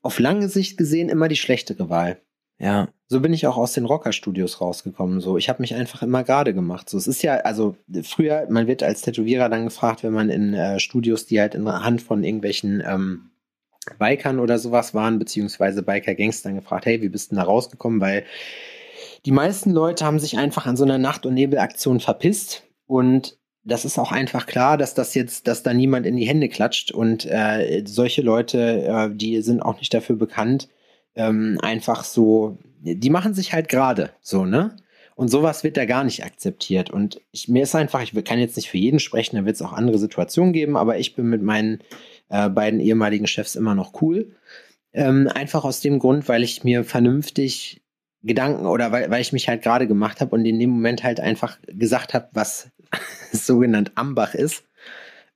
auf lange Sicht gesehen immer die schlechtere Wahl. Ja. So bin ich auch aus den Rocker-Studios rausgekommen. So, ich habe mich einfach immer gerade gemacht. So, es ist ja, also früher, man wird als Tätowierer dann gefragt, wenn man in äh, Studios, die halt in der Hand von irgendwelchen ähm, Bikern oder sowas waren, beziehungsweise Biker-Gangstern gefragt, hey, wie bist du da rausgekommen? Weil die meisten Leute haben sich einfach an so einer Nacht- und Nebelaktion verpisst und das ist auch einfach klar, dass das jetzt, dass da niemand in die Hände klatscht und äh, solche Leute, äh, die sind auch nicht dafür bekannt, ähm, einfach so, die machen sich halt gerade so, ne? Und sowas wird da gar nicht akzeptiert. Und ich, mir ist einfach, ich kann jetzt nicht für jeden sprechen, da wird es auch andere Situationen geben, aber ich bin mit meinen äh, beiden ehemaligen Chefs immer noch cool. Ähm, einfach aus dem Grund, weil ich mir vernünftig Gedanken oder weil, weil ich mich halt gerade gemacht habe und in dem Moment halt einfach gesagt habe, was sogenannt Ambach ist.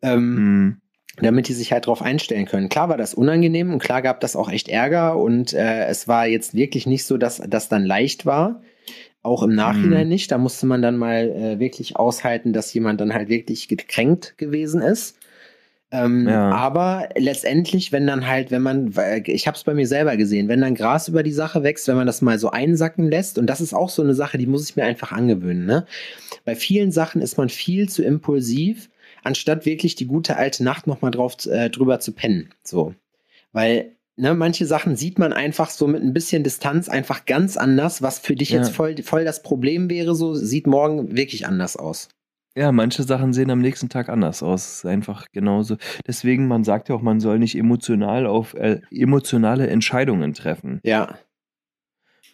Ähm, Mhm. Damit die sich halt drauf einstellen können. Klar war das unangenehm und klar gab das auch echt Ärger und äh, es war jetzt wirklich nicht so, dass das dann leicht war. Auch im Nachhinein Mhm. nicht. Da musste man dann mal äh, wirklich aushalten, dass jemand dann halt wirklich gekränkt gewesen ist. Ähm, Ja. Aber letztendlich, wenn dann halt, wenn man, ich habe es bei mir selber gesehen, wenn dann Gras über die Sache wächst, wenn man das mal so einsacken lässt, und das ist auch so eine Sache, die muss ich mir einfach angewöhnen. Ne? Bei vielen Sachen ist man viel zu impulsiv, anstatt wirklich die gute alte Nacht nochmal drauf äh, drüber zu pennen. So. Weil, ne, manche Sachen sieht man einfach so mit ein bisschen Distanz einfach ganz anders, was für dich Ja. jetzt voll, voll das Problem wäre, so sieht morgen wirklich anders aus. Ja, manche Sachen sehen am nächsten Tag anders aus. Ist einfach genauso. Deswegen, man sagt ja auch, man soll nicht emotional auf äh, emotionale Entscheidungen treffen. Ja.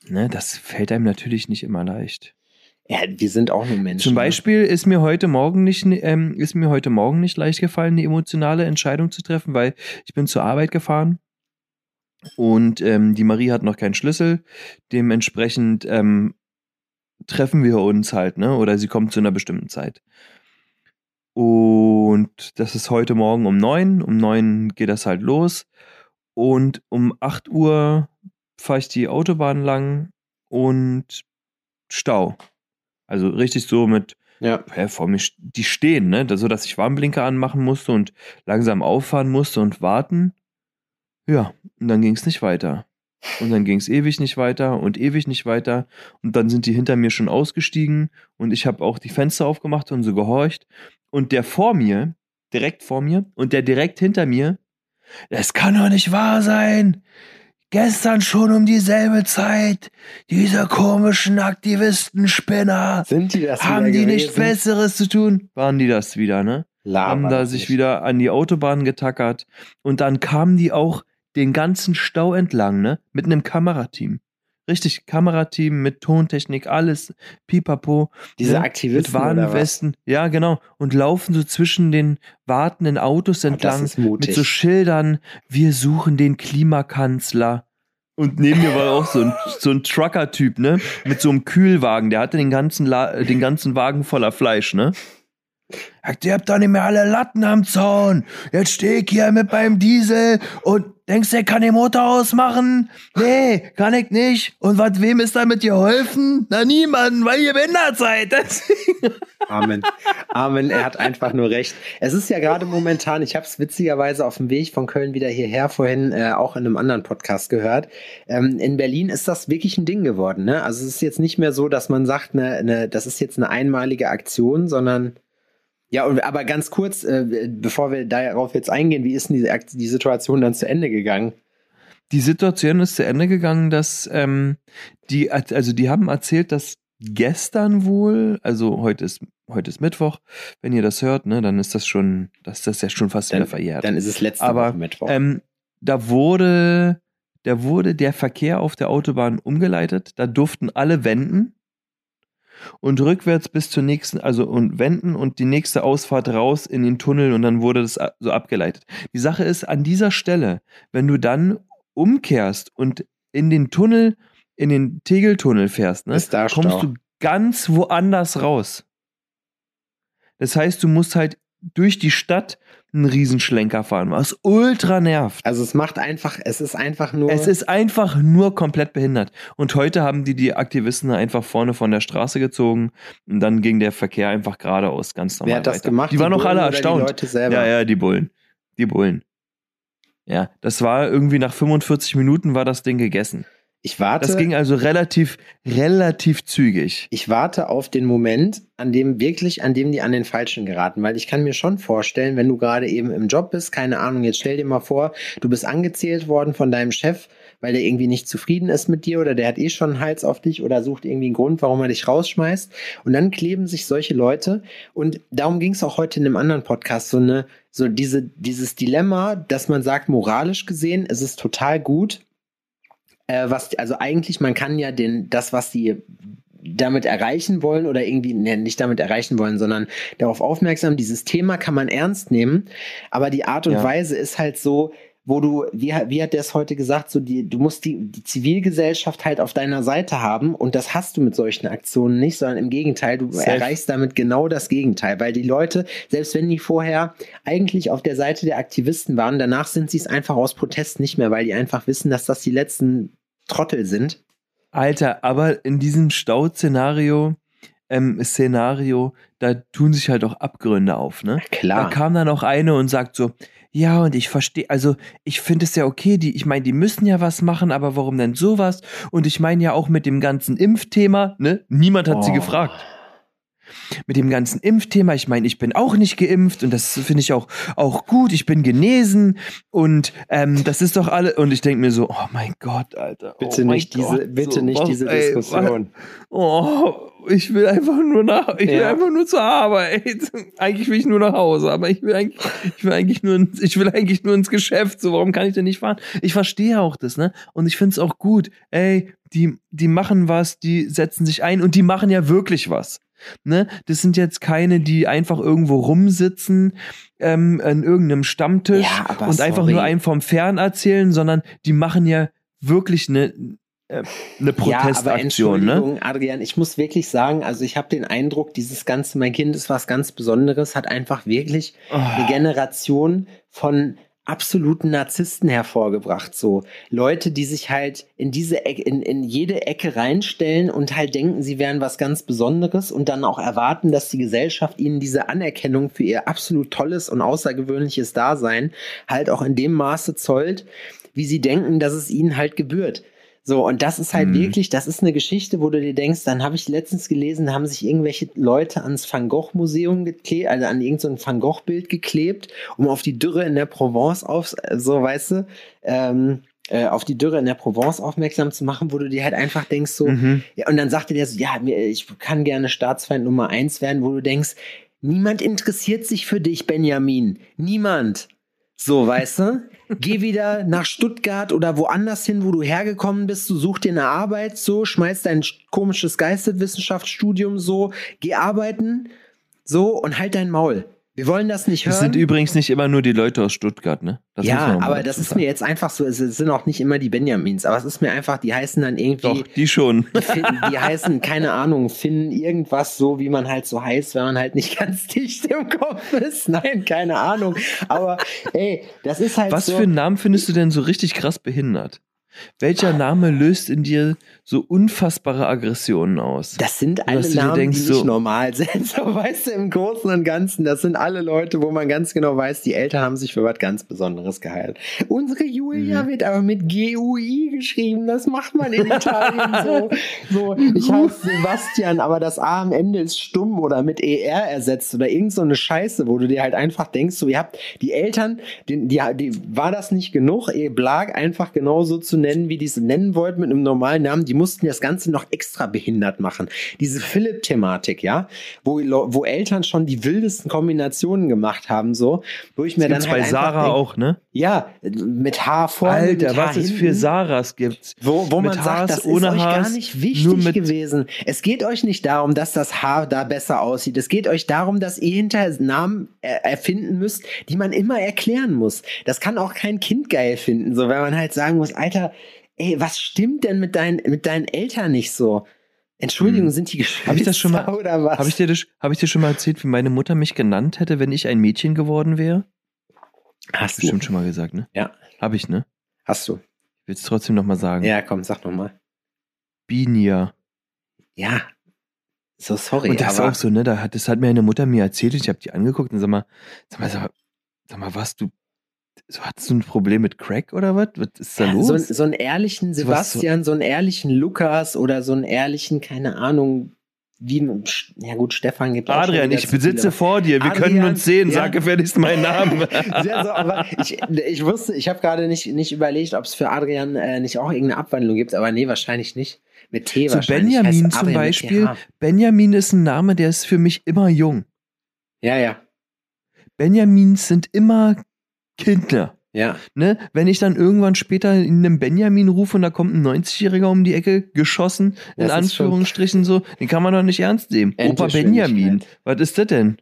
Ne, das fällt einem natürlich nicht immer leicht. Ja, wir sind auch nur Menschen. Zum ne? Beispiel ist mir heute Morgen nicht, ähm, ist mir heute Morgen nicht leicht gefallen, eine emotionale Entscheidung zu treffen, weil ich bin zur Arbeit gefahren und ähm, die Marie hat noch keinen Schlüssel. Dementsprechend ähm, treffen wir uns halt, ne? Oder sie kommt zu einer bestimmten Zeit. Und das ist heute Morgen um neun. Um neun geht das halt los. Und um 8 Uhr fahre ich die Autobahn lang und Stau. Also richtig so mit, Ja. hä, vor mir, die stehen, ne? So dass ich Warnblinker anmachen musste und langsam auffahren musste und warten. Ja, und dann ging es nicht weiter. Und dann ging es ewig nicht weiter und ewig nicht weiter. Und dann sind die hinter mir schon ausgestiegen und ich habe auch die Fenster aufgemacht und so gehorcht. Und der vor mir, direkt vor mir und der direkt hinter mir, es kann doch nicht wahr sein. Gestern schon um dieselbe Zeit. Diese komischen Aktivisten-Spinner. Sind die das Haben die nicht gewesen? Besseres zu tun? Waren die das wieder, ne? Laber haben da sich nicht. wieder an die Autobahn getackert. Und dann kamen die auch den ganzen Stau entlang, ne? Mit einem Kamerateam. Richtig, Kamerateam mit Tontechnik, alles, pipapo. Diese ne? Mit Aktivisten was? Warnwesten. Ja, genau. Und laufen so zwischen den wartenden Autos entlang mit so Schildern, wir suchen den Klimakanzler. Und neben mir war auch so ein, so ein Trucker-Typ, ne? Mit so einem Kühlwagen. Der hatte den ganzen, La den ganzen Wagen voller Fleisch, ne? Sagt, ihr habt doch nicht mehr alle Latten am Zaun. Jetzt steh ich hier mit meinem Diesel und denkst, er kann den Motor ausmachen? Nee, kann ich nicht. Und was, wem ist damit geholfen? Na, niemanden, weil ihr behindert seid. Deswegen. Amen. Amen, er hat einfach nur recht. Es ist ja gerade momentan, ich habe es witzigerweise auf dem Weg von Köln wieder hierher vorhin äh, auch in einem anderen Podcast gehört. Ähm, in Berlin ist das wirklich ein Ding geworden. Ne? Also es ist jetzt nicht mehr so, dass man sagt, ne, ne, das ist jetzt eine einmalige Aktion, sondern ja, und, aber ganz kurz, äh, bevor wir darauf jetzt eingehen, wie ist denn die, die Situation dann zu Ende gegangen? Die Situation ist zu Ende gegangen, dass ähm, die, also die haben erzählt, dass gestern wohl, also heute ist, heute ist Mittwoch, wenn ihr das hört, ne, dann ist das schon, das, das ist ja schon fast wieder verjährt. Dann ist es letzte Aber, Woche Mittwoch. Ähm, da wurde, da wurde der Verkehr auf der Autobahn umgeleitet. Da durften alle wenden und rückwärts bis zur nächsten, also und wenden und die nächste Ausfahrt raus in den Tunnel und dann wurde das so abgeleitet. Die Sache ist, an dieser Stelle, wenn du dann umkehrst und in den Tunnel, in den Tegeltunnel fährst, ne, kommst du ganz woanders raus. Das heißt, du musst halt durch die Stadt einen Riesenschlenker fahren, was ultra nervt. Also es macht einfach, es ist einfach nur. Es ist einfach nur komplett behindert. Und heute haben die die Aktivisten einfach vorne von der Straße gezogen und dann ging der Verkehr einfach geradeaus, ganz normal Wer hat das weiter. gemacht? Die waren noch Bullen alle oder die erstaunt. Leute selber? Ja, ja, die Bullen. Die Bullen. Ja, das war irgendwie nach 45 Minuten war das Ding gegessen. Ich warte. Das ging also relativ, relativ zügig. ich warte auf den Moment, an dem wirklich, an dem die an den Falschen geraten, weil ich kann mir schon vorstellen, wenn du gerade eben im Job bist, keine Ahnung, jetzt stell dir mal vor, du bist angezählt worden von deinem Chef, weil der irgendwie nicht zufrieden ist mit dir oder der hat eh schon einen Hals auf dich oder sucht irgendwie einen Grund, warum er dich rausschmeißt. Und dann kleben sich solche Leute und darum ging es auch heute in einem anderen Podcast, so eine, so diese, dieses Dilemma, dass man sagt, moralisch gesehen, es ist total gut, äh, was, also eigentlich, man kann ja den, das, was die damit erreichen wollen oder irgendwie, ne, nicht damit erreichen wollen, sondern darauf aufmerksam, dieses Thema kann man ernst nehmen, aber die Art und Ja. Weise ist halt so, wo du, wie, hat- wie hat der es heute gesagt, so die, du musst die, die Zivilgesellschaft halt auf deiner Seite haben und das hast du mit solchen Aktionen nicht, sondern im Gegenteil, du Safe. erreichst damit genau das Gegenteil, weil die Leute, selbst wenn die vorher eigentlich auf der Seite der Aktivisten waren, danach sind sie es einfach aus Protest nicht mehr, weil die einfach wissen, dass das die letzten Trottel sind. Alter, aber in diesem Stau-Szenario, ähm, Szenario, da tun sich halt auch Abgründe auf, ne? Da Klar. kam dann auch eine und sagt so, ja, und ich verstehe, also ich finde es ja okay, die, ich meine, die müssen ja was machen, aber warum denn sowas? Und ich meine ja auch mit dem ganzen Impfthema, ne? Niemand hat sie Oh. gefragt. Mit dem ganzen Impfthema, ich meine, ich bin auch nicht geimpft und das finde ich auch, auch gut, ich bin genesen und ähm, das ist doch alle, und ich denke mir so, oh mein Gott, Alter. Bitte oh mein nicht diese, Gott, bitte so, nicht was- diese ey, Diskussion. Oh, ich will einfach nur nach, ich will Ja. einfach nur zur Arbeit. Eigentlich will ich nur nach Hause, aber ich will eigentlich, ich will eigentlich nur, ins- ich will eigentlich nur ins Geschäft. So, warum kann ich denn nicht fahren? Ich verstehe auch das, ne? Und ich finde es auch gut. Ey, die, die machen was, die setzen sich ein und die machen ja wirklich was. Ne? Das sind jetzt keine, die einfach irgendwo rumsitzen ähm, an irgendeinem Stammtisch Ja, und einfach sorry. nur einen vom Fern erzählen, sondern die machen ja wirklich eine, äh, eine Ja, aber Protestaktion, ne? Entschuldigung, Adrian, ich muss wirklich sagen, also ich habe den Eindruck, dieses ganze, mein Kind ist was ganz Besonderes, hat einfach wirklich eine Oh. Generation von absoluten Narzissten hervorgebracht. So Leute, die sich halt in diese Ecke, in, in jede Ecke reinstellen und halt denken, sie wären was ganz Besonderes und dann auch erwarten, dass die Gesellschaft ihnen diese Anerkennung für ihr absolut tolles und außergewöhnliches Dasein halt auch in dem Maße zollt, wie sie denken, dass es ihnen halt gebührt. So, und das ist halt Mhm. wirklich, das ist eine Geschichte, wo du dir denkst, dann habe ich letztens gelesen, da haben sich irgendwelche Leute ans Van Gogh Museum geklebt, also an irgendein so Van Gogh Bild geklebt, um auf die Dürre in der Provence auf, so weißt du, ähm, äh, auf die Dürre in der Provence aufmerksam zu machen, wo du dir halt einfach denkst so, Mhm. ja, und dann sagte der so, ja, ich kann gerne Staatsfeind Nummer eins werden, wo du denkst, niemand interessiert sich für dich, Benjamin. Niemand. So, weißt du? Geh wieder nach Stuttgart oder woanders hin, wo du hergekommen bist. Du such dir eine Arbeit, so, schmeiß dein komisches Geisteswissenschaftsstudium so, geh arbeiten, so und halt dein Maul. Wir wollen das nicht hören. Es sind übrigens nicht immer nur die Leute aus Stuttgart, ne? Das ja, aber das ist mir jetzt einfach so, es sind auch nicht immer die Benjamins, aber es ist mir einfach, die heißen dann irgendwie Doch, die schon. die, Finn, die heißen, keine Ahnung, Finn, irgendwas so, wie man halt so heißt, wenn man halt nicht ganz dicht im Kopf ist. Nein, keine Ahnung. Aber ey, das ist halt Was so. für einen Namen findest du denn so richtig krass behindert? Welcher Name löst in dir so unfassbare Aggressionen aus? das sind alle Namen, denkst, die nicht so- normal sind. So, weißt du, im Großen und Ganzen, das sind alle Leute, wo man ganz genau weiß, die Eltern haben sich für was ganz Besonderes gehalten. Unsere Julia Mhm. wird aber mit G-U-I geschrieben. Das macht man in Italien so. so. Ich heiße Sebastian, aber das A am Ende ist stumm oder mit ER ersetzt oder irgend so eine Scheiße, wo du dir halt einfach denkst, so, ihr habt die Eltern, die, die, die war das nicht genug, ihr Blag einfach genauso zu nennen, wie die es nennen wollten mit einem normalen Namen. Die mussten das Ganze noch extra behindert machen. Diese Philipp-Thematik, ja, wo, wo Eltern schon die wildesten Kombinationen gemacht haben, so, wo ich mir Gibt's dann halt bei Sarah denk, auch, ne? Ja, mit Haar vorne, Alter, mit Haar was es für hinten. Saras gibt. Wo, wo man Haas, sagt, das ohne ist euch gar Haas, nicht wichtig gewesen. Es geht euch nicht darum, dass das Haar da besser aussieht. Es geht euch darum, dass ihr hinterher Namen er erfinden müsst, die man immer erklären muss. Das kann auch kein Kind geil finden, so wenn man halt sagen muss, Alter, ey, was stimmt denn mit deinen, mit deinen Eltern nicht so? Entschuldigung, Hm. sind die Geschwister Hab ich das schon mal- oder was? Habe ich, dir das- hab ich dir schon mal erzählt, wie meine Mutter mich genannt hätte, wenn ich ein Mädchen geworden wäre? Hast du. Bestimmt schon mal gesagt, ne? Ja. Habe ich, ne? Hast du. Ich will es trotzdem nochmal sagen. Ja, komm, sag nochmal. Binia. Ja. So sorry, Und das ist auch so, ne? Da hat, das hat mir eine Mutter mir erzählt und ich habe die angeguckt und sag mal, sag mal, sag mal, sag mal was, du, so, hattest du ein Problem mit Crack oder was? Was ist da los? so, so einen ehrlichen So Sebastian, so einen ehrlichen Lukas oder so einen ehrlichen, keine Ahnung, wie, ja gut, Stefan gibt Adrian, ich aber- vor dir, wir können Adrian, uns sehen, ja. sag gefälligst meinen Namen. Ja, so, aber ich, ich wusste, ich habe gerade nicht, nicht überlegt, ob es für Adrian äh, nicht auch irgendeine Abwandlung gibt, aber nee, wahrscheinlich nicht. Mit T So wahrscheinlich. Benjamin zum Beispiel. Benjamin ist ein Name, der ist für mich immer jung. Ja, ja, Benjamins sind immer Kinder. ja. Ne? Wenn ich dann irgendwann später in einem Benjamin rufe und da kommt ein 90-Jähriger um die Ecke, geschossen, in Das Anführungsstrichen so, den kann man doch nicht ernst nehmen. Opa Benjamin, was ist das denn?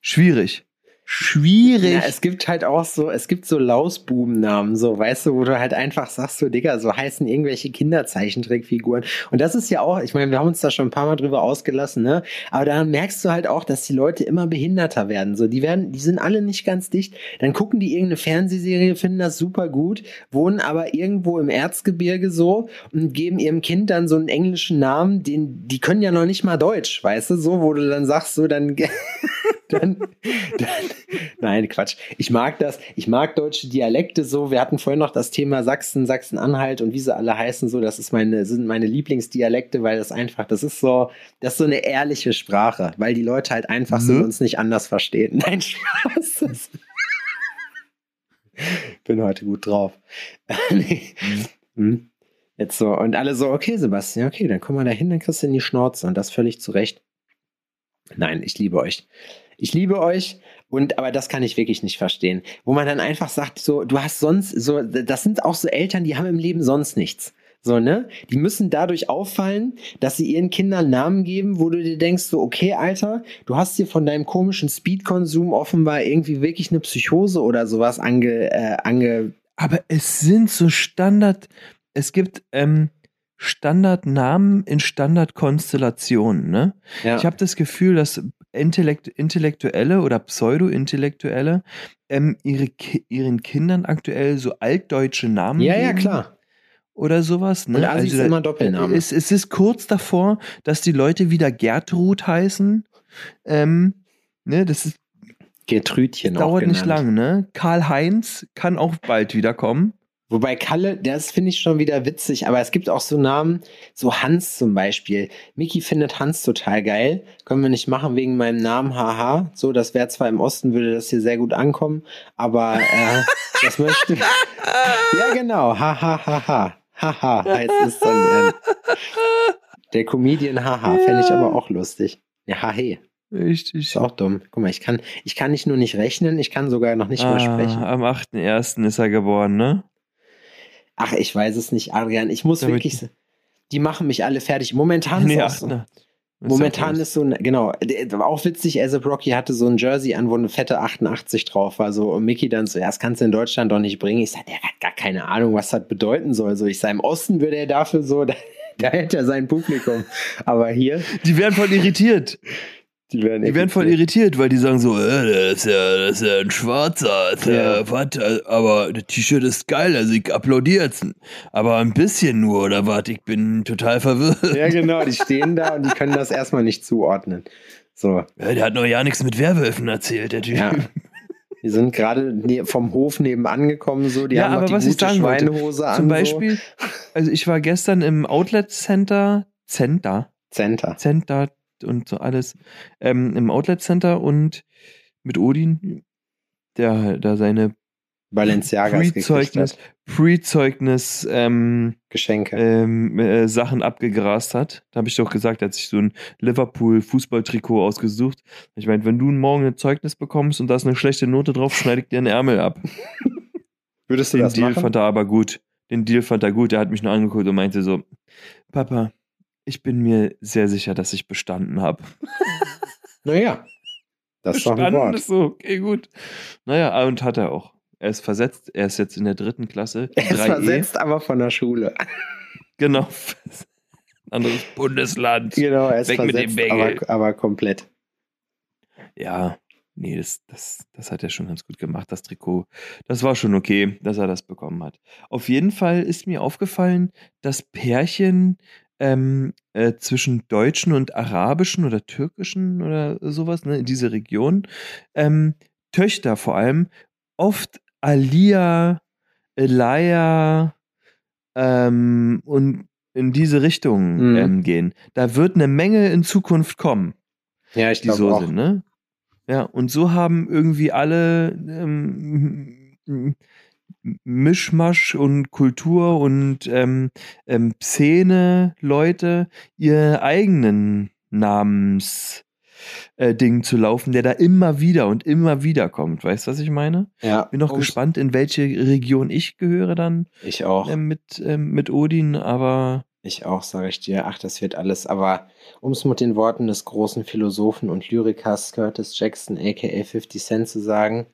Schwierig. Schwierig. Ja, es gibt halt auch so, es gibt so Lausbubennamen, so, weißt du, wo du halt einfach sagst, so, Digga, so heißen irgendwelche Kinderzeichentrickfiguren. Und das ist ja auch, ich meine, wir haben uns da schon ein paar Mal drüber ausgelassen, ne? Aber da merkst du halt auch, dass die Leute immer behinderter werden. So, die werden, die sind alle nicht ganz dicht. Dann gucken die irgendeine Fernsehserie, finden das super gut, wohnen aber irgendwo im Erzgebirge so und geben ihrem Kind dann so einen englischen Namen, den, die können ja noch nicht mal Deutsch, weißt du, so, wo du dann sagst, so, dann, dann, dann Nein, Quatsch. Ich mag das. Ich mag deutsche Dialekte so. Wir hatten vorhin noch das Thema Sachsen, Sachsen-Anhalt und wie sie alle heißen so. Das ist meine, sind meine Lieblingsdialekte, weil das einfach, das ist so, das ist so eine ehrliche Sprache, weil die Leute halt einfach so Ne? uns nicht anders verstehen. Nein, Spaß. Bin heute gut drauf. Nee. Hm. Jetzt so, und alle so, okay, Sebastian, okay, dann komm mal da hin, dann kriegst du in die Schnauze und das völlig zu Recht. Nein, ich liebe euch. Ich liebe euch und aber das kann ich wirklich nicht verstehen. Wo man dann einfach sagt, so, du hast sonst, so, das sind auch so Eltern, die haben im Leben sonst nichts. So, ne? Die müssen dadurch auffallen, dass sie ihren Kindern Namen geben, wo du dir denkst, so, okay, Alter, du hast dir von deinem komischen Speedkonsum offenbar irgendwie wirklich eine Psychose oder sowas ange, äh, ange, Aber es sind so Standard, es gibt ähm, Standardnamen in Standardkonstellationen, ne? ja. Ich habe das Gefühl, dass Intellekt Intellektuelle oder Pseudo-Intellektuelle ähm, ihre ihren Kindern aktuell so altdeutsche Namen ja, geben ja, klar. oder sowas. Ne? Und Assis da- immer Doppelnamen. Es, es ist kurz davor, dass die Leute wieder Gertrud heißen. Ähm, ne, das ist, Gertrüdchen auch dauert nicht genannt. lang, ne? Karl-Heinz kann auch bald wiederkommen. Wobei Kalle, das finde ich schon wieder witzig, aber es gibt auch so Namen, so Hans zum Beispiel. Miki findet Hans total geil. Können wir nicht machen wegen meinem Namen, haha. So, das wäre zwar im Osten, würde das hier sehr gut ankommen, aber äh, das möchte. ja, genau, haha, haha. Haha, heißt es dann. Der Comedian, haha, fände ich aber auch lustig. Ja, hahe, Richtig. ist auch dumm. Guck mal, ich kann, ich kann nicht nur nicht rechnen, ich kann sogar noch nicht mal sprechen. Ah, am 8.1. ist er geboren, ne? Ach, ich weiß es nicht, Adrian. Ich muss Damit- wirklich. Die machen mich alle fertig. Momentan ist Nee, ach, so. ne. Momentan ist so ein, genau, der- auch witzig, ASAP Rocky hatte so ein Jersey an, wo eine fette 88 drauf war, so, und Mickey dann so, ja, das kannst du in Deutschland doch nicht bringen. Ich sag, der hat gar keine Ahnung, was das bedeuten soll. So, ich sag, im Osten würde er dafür so, da, da hätte er sein Publikum. Aber hier, Die werden voll irritiert. die werden, Die werden voll irritiert, weil die sagen so, äh, das ist ja, das ist ja ein Schwarzer, ja. Was, äh, aber das T-Shirt ist geil, also ich applaudiere jetzt. Aber ein bisschen nur, oder was? Ich bin total verwirrt. Ja, genau, die stehen da und die können das erstmal nicht zuordnen. So, Ja, der hat noch ja nichts mit Werwölfen erzählt, der Typ. ja. Die sind gerade ne- vom Hof nebenan gekommen, so, die Ja, haben aber die was ich gute wollte, Schweinehose an. Zum Beispiel, also ich war gestern im Outlet Center, Center, So. Center. Center und so alles, ähm, im Outlet Center und mit Odin, der da seine Balenciagas Pre-Zeugnis. Pre-Zeugnis ähm, Geschenke. ähm, äh, Sachen abgegrast hat. Da habe ich doch gesagt, er hat sich so ein Liverpool-Fußballtrikot ausgesucht. Ich meine, wenn du morgen ein Zeugnis bekommst und da ist eine schlechte Note drauf, schneide ich dir einen Ärmel ab. Würdest du Den das Deal machen? fand er aber gut. Den Deal fand er gut. Er hat mich nur angeguckt und meinte so, Papa, ich bin mir sehr sicher, dass ich bestanden habe. Naja. Das ist doch ein Wort. ist so, okay, gut. Naja, und hat er auch. Er ist versetzt, er ist jetzt in der dritten Klasse. Er ist 3E. versetzt, aber von der Schule. Genau. Anderes Bundesland. Genau, er ist Weg mit dem versetzt, aber, aber komplett. Ja, nee, das, das, das hat er schon ganz gut gemacht, das Trikot. Das war schon okay, dass er das bekommen hat. Auf jeden Fall ist mir aufgefallen, dass Pärchen ähm, äh, zwischen deutschen und arabischen oder türkischen oder sowas, ne, in diese Region, ähm, Töchter vor allem, oft Alia, Elia ähm, und in diese Richtung Mhm. ähm, gehen. Da wird eine Menge in Zukunft kommen Ja, ich die so glaube auch. sind, ne? Ja, und so haben irgendwie alle ähm, Mischmasch und Kultur und ähm, ähm, Szene Leute ihr eigenen Namens äh, Ding zu laufen, der da immer wieder und immer wieder kommt. Weißt du, was ich meine? Ja, Bin noch gespannt, in welche Region ich gehöre dann Ich auch. ähm, mit, ähm, mit Odin, aber Ich auch, sage ich dir. Ach, das wird alles. Aber um es mit den Worten des großen Philosophen und Lyrikers Curtis Jackson, aka 50 Cent, zu sagen.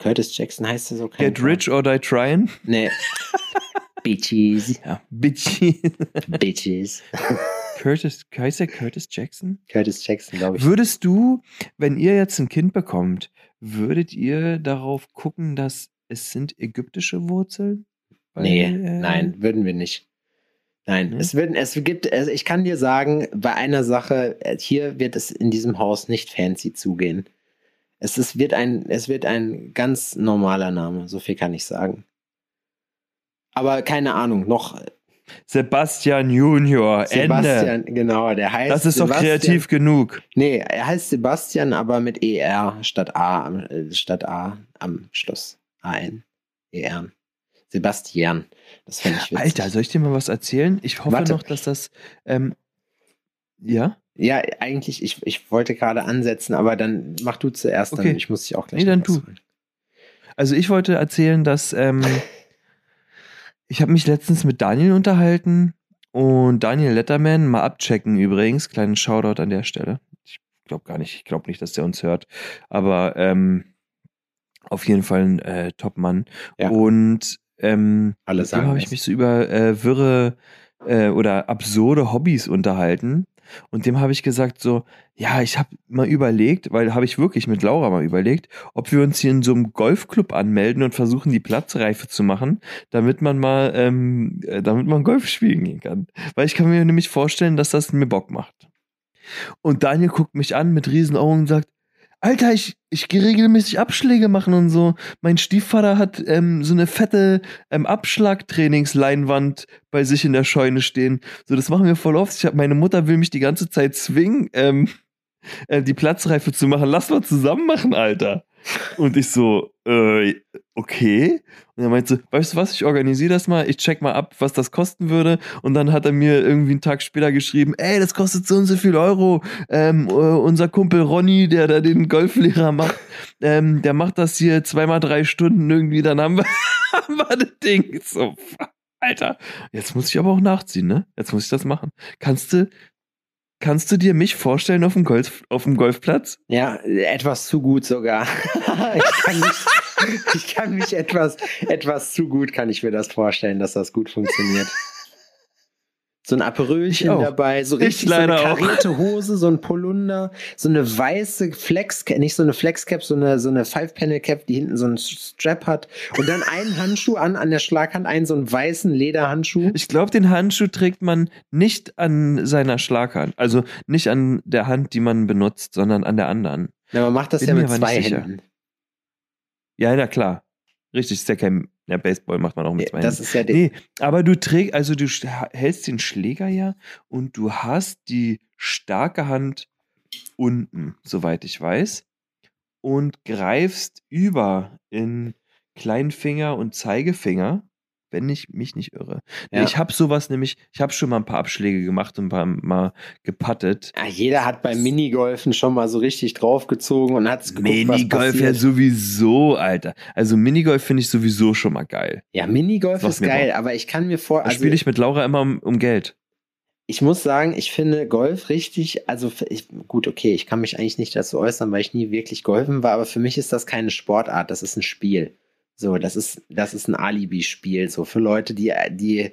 Curtis Jackson heißt er so get rich or die trying. Nee. Bitches. Ja, bitchy. Bitches. Curtis, heißt der Curtis Jackson? Curtis Jackson, glaube ich. Würdest du, wenn ihr jetzt ein Kind bekommt, würdet ihr darauf gucken, dass es sind ägyptische Wurzeln? Weil, Nee, äh, nein, würden wir nicht. Nein, Nee? es, wird, es gibt, also ich kann dir sagen, bei einer Sache, äh, hier wird es in diesem Haus nicht fancy zugehen. Es ist, wird ein, es wird ein ganz normaler Name, so viel kann ich sagen. Aber keine Ahnung, noch Sebastian Junior, Sebastian, Ende. genau, der heißt. Das ist doch Sebastian- kreativ genug. Nee, er heißt Sebastian, aber mit ER statt A, am- äh, statt A am Schluss. AN. ER. Sebastian. Das finde ich witzig. Alter, soll ich dir mal was erzählen? Ich hoffe Warte. noch, dass das. Ähm, ja? Ja, eigentlich, ich, ich wollte gerade ansetzen, aber dann mach du zuerst, dann Okay. ich muss dich auch gleich Nee, dann holen. Also ich wollte erzählen, dass ähm, ich habe mich letztens mit Daniel unterhalten und Daniel Letterman mal abchecken übrigens, kleinen Shoutout an der Stelle. Ich glaube gar nicht, ich glaube nicht, dass der uns hört, aber ähm, auf jeden Fall ein äh, Top-Mann. Ja. Und ähm, Alle mit dem habe ich mich so über äh, wirre äh, oder absurde Hobbys unterhalten. Und dem habe ich gesagt so, ja, ich habe mal überlegt, weil habe ich wirklich mit Laura mal überlegt, ob wir uns hier in so einem Golfclub anmelden und versuchen, die Platzreife zu machen, damit man mal, ähm, äh, damit man Golf spielen gehen kann. Weil ich kann mir nämlich vorstellen, dass das mir Bock macht. Und Daniel guckt mich an mit riesen Augen und sagt, Alter, ich, ich gehe regelmäßig Abschläge machen und so. Mein Stiefvater hat ähm, so eine fette ähm, Abschlagtrainingsleinwand bei sich in der Scheune stehen. So, das machen wir voll oft. Ich hab, meine Mutter will mich die ganze Zeit zwingen, ähm, äh, die Platzreife zu machen. Lass mal zusammen machen, Alter. Und ich so, äh, okay. Und er meinte so, weißt du was, ich organisiere das mal, ich check mal ab, was das kosten würde. Und dann hat er mir irgendwie einen Tag später geschrieben, ey, das kostet so und so viel Euro. Ähm, äh, unser Kumpel Ronny, der da den Golflehrer macht, ähm, der macht das hier zweimal drei Stunden irgendwie, dann haben wir, haben wir das Ding. So, fuck, Alter, jetzt muss ich aber auch nachziehen, ne? Jetzt muss ich das machen. Kannst du, kannst du dir mich vorstellen auf dem, Golf, auf dem Golfplatz? Ja, etwas zu gut sogar. ich, kann mich, ich kann mich etwas, etwas zu gut, kann ich mir das vorstellen, dass das gut funktioniert. So ein Aperölchen dabei, so Ich richtig so eine auch. karierte Hose, so ein Polunder, so eine weiße Flexcap, nicht so eine Flexcap, so eine, so eine Five-Panel-Cap, die hinten so einen Strap hat und dann einen Handschuh an, an der Schlaghand, einen so einen weißen Lederhandschuh. Ich glaube, den Handschuh trägt man nicht an seiner Schlaghand. Also nicht an der Hand, die man benutzt, sondern an der anderen. Ja, man macht das Bin ja mit zwei. Händen. Ja, na klar. Richtig, ist ja kein ja, Baseball macht man auch mit zwei Das Händen. ist ja der, Nee, aber du trägst, also du hältst den Schläger ja und du hast die starke Hand unten, soweit ich weiß, und greifst über in Kleinfinger und Zeigefinger, wenn ich mich nicht irre. Ja. Ich habe sowas nämlich, ich habe schon mal ein paar Abschläge gemacht und ein paar Mal gepattet. Ja, jeder hat beim Minigolfen schon mal so richtig draufgezogen und hat geguckt, was Minigolf ja sowieso, Alter. Also Minigolf finde ich sowieso schon mal geil. Ja, Minigolf ist geil, Bock. aber ich kann mir vor, Da also spiele ich mit Laura immer um, um Geld. ich muss sagen, ich finde Golf richtig, also ich, gut, okay, ich kann mich eigentlich nicht dazu äußern, weil ich nie wirklich golfen war, aber für mich ist das keine Sportart, das ist ein Spiel. So, das ist, das ist ein Alibi-Spiel, so für Leute, die, die,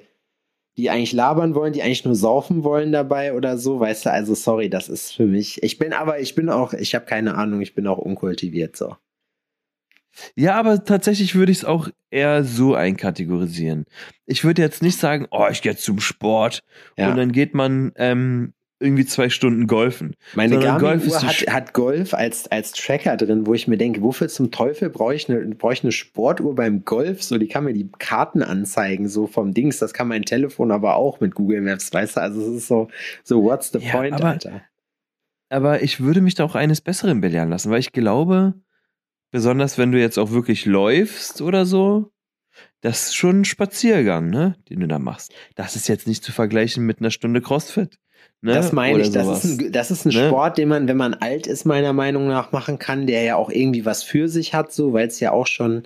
die eigentlich labern wollen, die eigentlich nur saufen wollen dabei oder so, weißt du, also sorry, das ist für mich. Ich bin aber, ich bin auch, ich habe keine Ahnung, ich bin auch unkultiviert so. Ja, aber tatsächlich würde ich es auch eher so einkategorisieren. Ich würde jetzt nicht sagen, oh, ich gehe zum Sport Ja. und dann geht man ähm, irgendwie zwei Stunden golfen. Meine Sondern Golf ist so hat, hat Golf als, als Tracker drin, wo ich mir denke, wofür zum Teufel brauche ich, eine, brauche ich eine Sportuhr beim Golf? So, die kann mir die Karten anzeigen, so vom Dings. Das kann mein Telefon aber auch mit Google Maps, weißt du? Also es ist so, so what's the Ja, point, aber- Alter? Aber ich würde mich da auch eines Besseren belehren lassen, weil ich glaube, besonders wenn du jetzt auch wirklich läufst oder so, das ist schon ein Spaziergang, ne, den du da machst. Das ist jetzt nicht zu vergleichen mit einer Stunde Crossfit. Ne? Das meine ich, das sowas. ist, ein, das ist ein Ne? Sport, den man, wenn man alt ist, meiner Meinung nach machen kann, der ja auch irgendwie was für sich hat, so, weil es ja auch schon,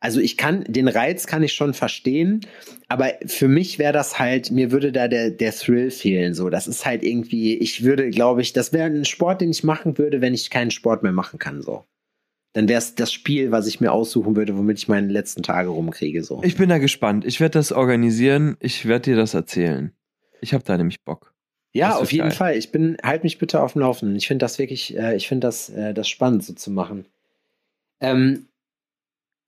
also ich kann, den Reiz kann ich schon verstehen, aber für mich wäre das halt, mir würde da der, der Thrill fehlen, so, das ist halt irgendwie, ich würde, glaube ich, das wäre ein Sport, den ich machen würde, wenn ich keinen Sport mehr machen kann, so. Dann wäre es das Spiel, was ich mir aussuchen würde, womit ich meine letzten Tage rumkriege, so. Ich bin da gespannt. Ich werde das organisieren. Ich werde dir das erzählen. Ich habe da nämlich Bock. Ja, auf jeden geil. Fall. Ich bin, halt mich bitte auf dem Laufenden. Ich finde das wirklich, äh, ich finde das, äh, das spannend so zu machen. Ähm,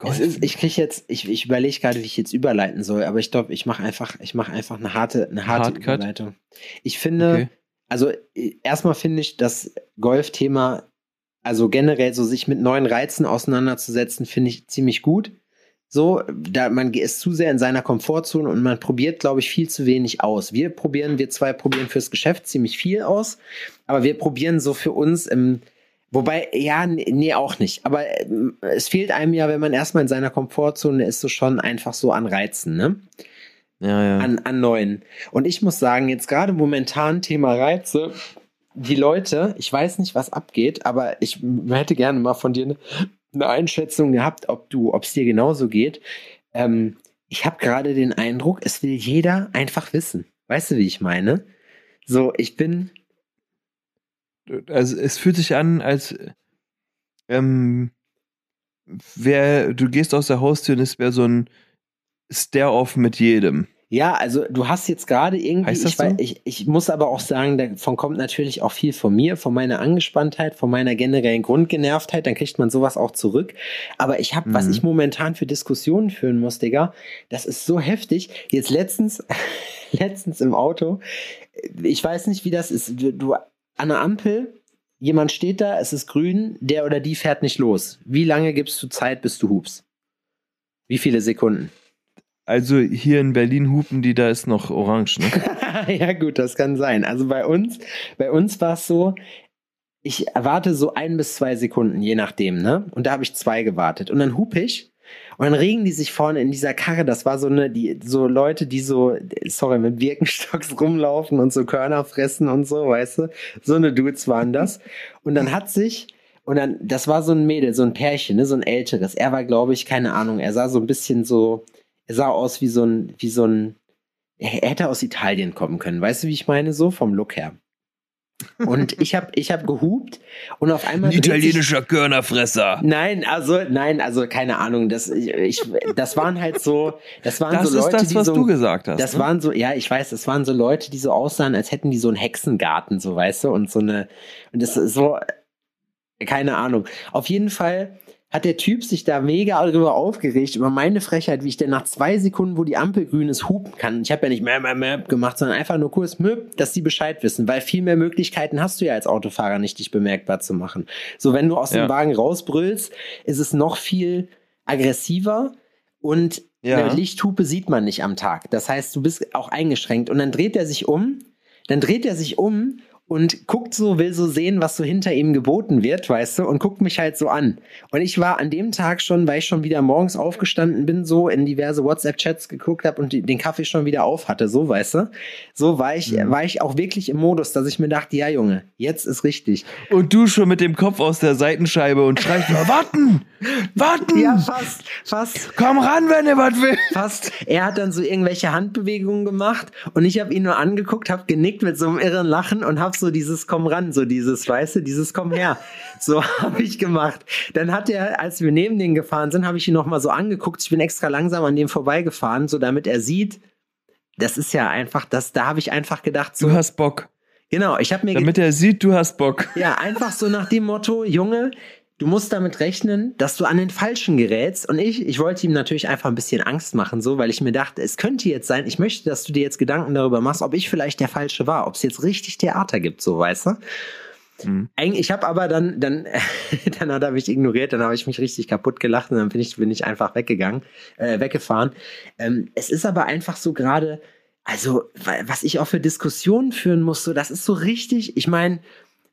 ist, ich kriege jetzt, ich, ich überlege gerade, wie ich jetzt überleiten soll, aber ich glaube, ich mache einfach, ich mache einfach eine harte, eine harte Hardcut? Überleitung. Ich finde, okay. also erstmal finde ich das Golfthema, also generell so sich mit neuen Reizen auseinanderzusetzen, finde ich ziemlich gut. So, da man ist zu sehr in seiner Komfortzone und man probiert, glaube ich, viel zu wenig aus. Wir probieren, wir zwei probieren fürs Geschäft ziemlich viel aus, aber wir probieren so für uns im, wobei, ja, nee, auch nicht. Aber ähm, es fehlt einem ja, wenn man erstmal in seiner Komfortzone ist, so schon einfach so an Reizen, ne? Ja, ja. an, an neuen. Und ich muss sagen, jetzt gerade momentan Thema Reize, die Leute, ich weiß nicht, was abgeht, aber ich hätte gerne mal von dir eine, eine Einschätzung gehabt, ob du, ob es dir genauso geht. Ähm, ich habe gerade den Eindruck, es will jeder einfach wissen. Weißt du, wie ich meine? So, ich bin, also es fühlt sich an, als ähm, wär, du gehst aus der Haustür und es wäre so ein Stare-off mit jedem. Ja, also du hast jetzt gerade irgendwie, ich, so? ich, ich muss aber auch sagen, davon kommt natürlich auch viel von mir, von meiner Angespanntheit, von meiner generellen Grundgenervtheit, dann kriegt man sowas auch zurück. Aber ich habe, was Mhm. ich momentan für Diskussionen führen muss, Digga, das ist so heftig. Jetzt letztens, letztens im Auto, ich weiß nicht, wie das ist, du, du an der Ampel, jemand steht da, es ist grün, der oder die fährt nicht los. Wie lange gibst du Zeit, bis du hupst? Wie viele Sekunden? Also hier in Berlin hupen die, da ist noch orange, ne? ja, gut, das kann sein. Also bei uns, bei uns war es so, ich erwarte so ein bis zwei Sekunden, je nachdem, ne? Und da habe ich zwei gewartet. Und dann hup ich und dann regen die sich vorne in dieser Karre. Das war so eine, die, so Leute, die so, sorry, mit Birkenstocks rumlaufen und so Körner fressen und so, weißt du? So eine Dudes waren das. Und dann hat sich, und dann, das war so ein Mädel, so ein Pärchen, ne? So ein älteres. Er war, glaube ich, keine Ahnung, er sah so ein bisschen so, er sah aus wie so ein, wie so ein, er hätte aus Italien kommen können. Weißt du, wie ich meine? So vom Look her. Und ich habe ich hab gehupt und auf einmal. Ein dreht sich- italienischer Körnerfresser. Nein, also, nein, also keine Ahnung. Das, ich, ich, das waren halt so, das waren Das so Leute, ist das, die was so. du gesagt hast. Das ne? waren so, ja, ich weiß, das waren so Leute, die so aussahen, als hätten die so einen Hexengarten, so weißt du, und so eine, und das ist so, keine Ahnung. Auf jeden Fall hat der Typ sich da mega darüber aufgeregt, über meine Frechheit, wie ich denn nach zwei Sekunden, wo die Ampel grün ist, hupen kann. Ich habe ja nicht mehr, mehr, mehr gemacht, sondern einfach nur kurz, möp, dass die Bescheid wissen, weil viel mehr Möglichkeiten hast du ja als Autofahrer nicht, dich bemerkbar zu machen. So, wenn du aus dem Ja. Wagen rausbrüllst, ist es noch viel aggressiver und Ja. eine Lichthupe sieht man nicht am Tag. Das heißt, du bist auch eingeschränkt. Und dann dreht er sich um, dann dreht er sich um und guckt so, will so sehen, was so hinter ihm geboten wird, weißt du, und guckt mich halt so an. Und ich war an dem Tag schon, weil ich schon wieder morgens aufgestanden bin, so in diverse WhatsApp-Chats geguckt habe und die, den Kaffee schon wieder auf hatte, so, weißt du. So war ich, Mhm. war ich auch wirklich im Modus, dass ich mir dachte, ja, Junge, jetzt ist richtig. Und du schon mit dem Kopf aus der Seitenscheibe und schreist nur, warten! Warten! Ja, fast, fast. Komm ran, wenn ihr was will! Fast. Er hat dann so irgendwelche Handbewegungen gemacht und ich habe ihn nur angeguckt, habe genickt mit so einem irren Lachen und habe so dieses Komm ran, so dieses, weißt du, dieses Komm her. So habe ich gemacht. Dann hat er, als wir neben den gefahren sind, habe ich ihn noch mal so angeguckt. Ich bin extra langsam an dem vorbeigefahren, so damit er sieht, das ist ja einfach, das, da habe ich einfach gedacht, so, Du hast Bock. genau, ich habe mir Damit er sieht, du hast Bock. ja, einfach so nach dem Motto, Junge, du musst damit rechnen, dass du an den Falschen gerätst. Und ich, ich wollte ihm natürlich einfach ein bisschen Angst machen, so, weil ich mir dachte, es könnte jetzt sein, ich möchte, dass du dir jetzt Gedanken darüber machst, ob ich vielleicht der Falsche war, ob es jetzt richtig Theater gibt, so, weißt du? Mhm. Eigentlich, ich habe aber dann, dann, dann hat er mich ignoriert, dann habe ich mich richtig kaputt gelacht und dann bin ich, bin ich einfach weggegangen, äh, weggefahren. Ähm, es ist aber einfach so gerade, also, wa- was ich auch für Diskussionen führen muss, so, das ist so richtig, ich meine,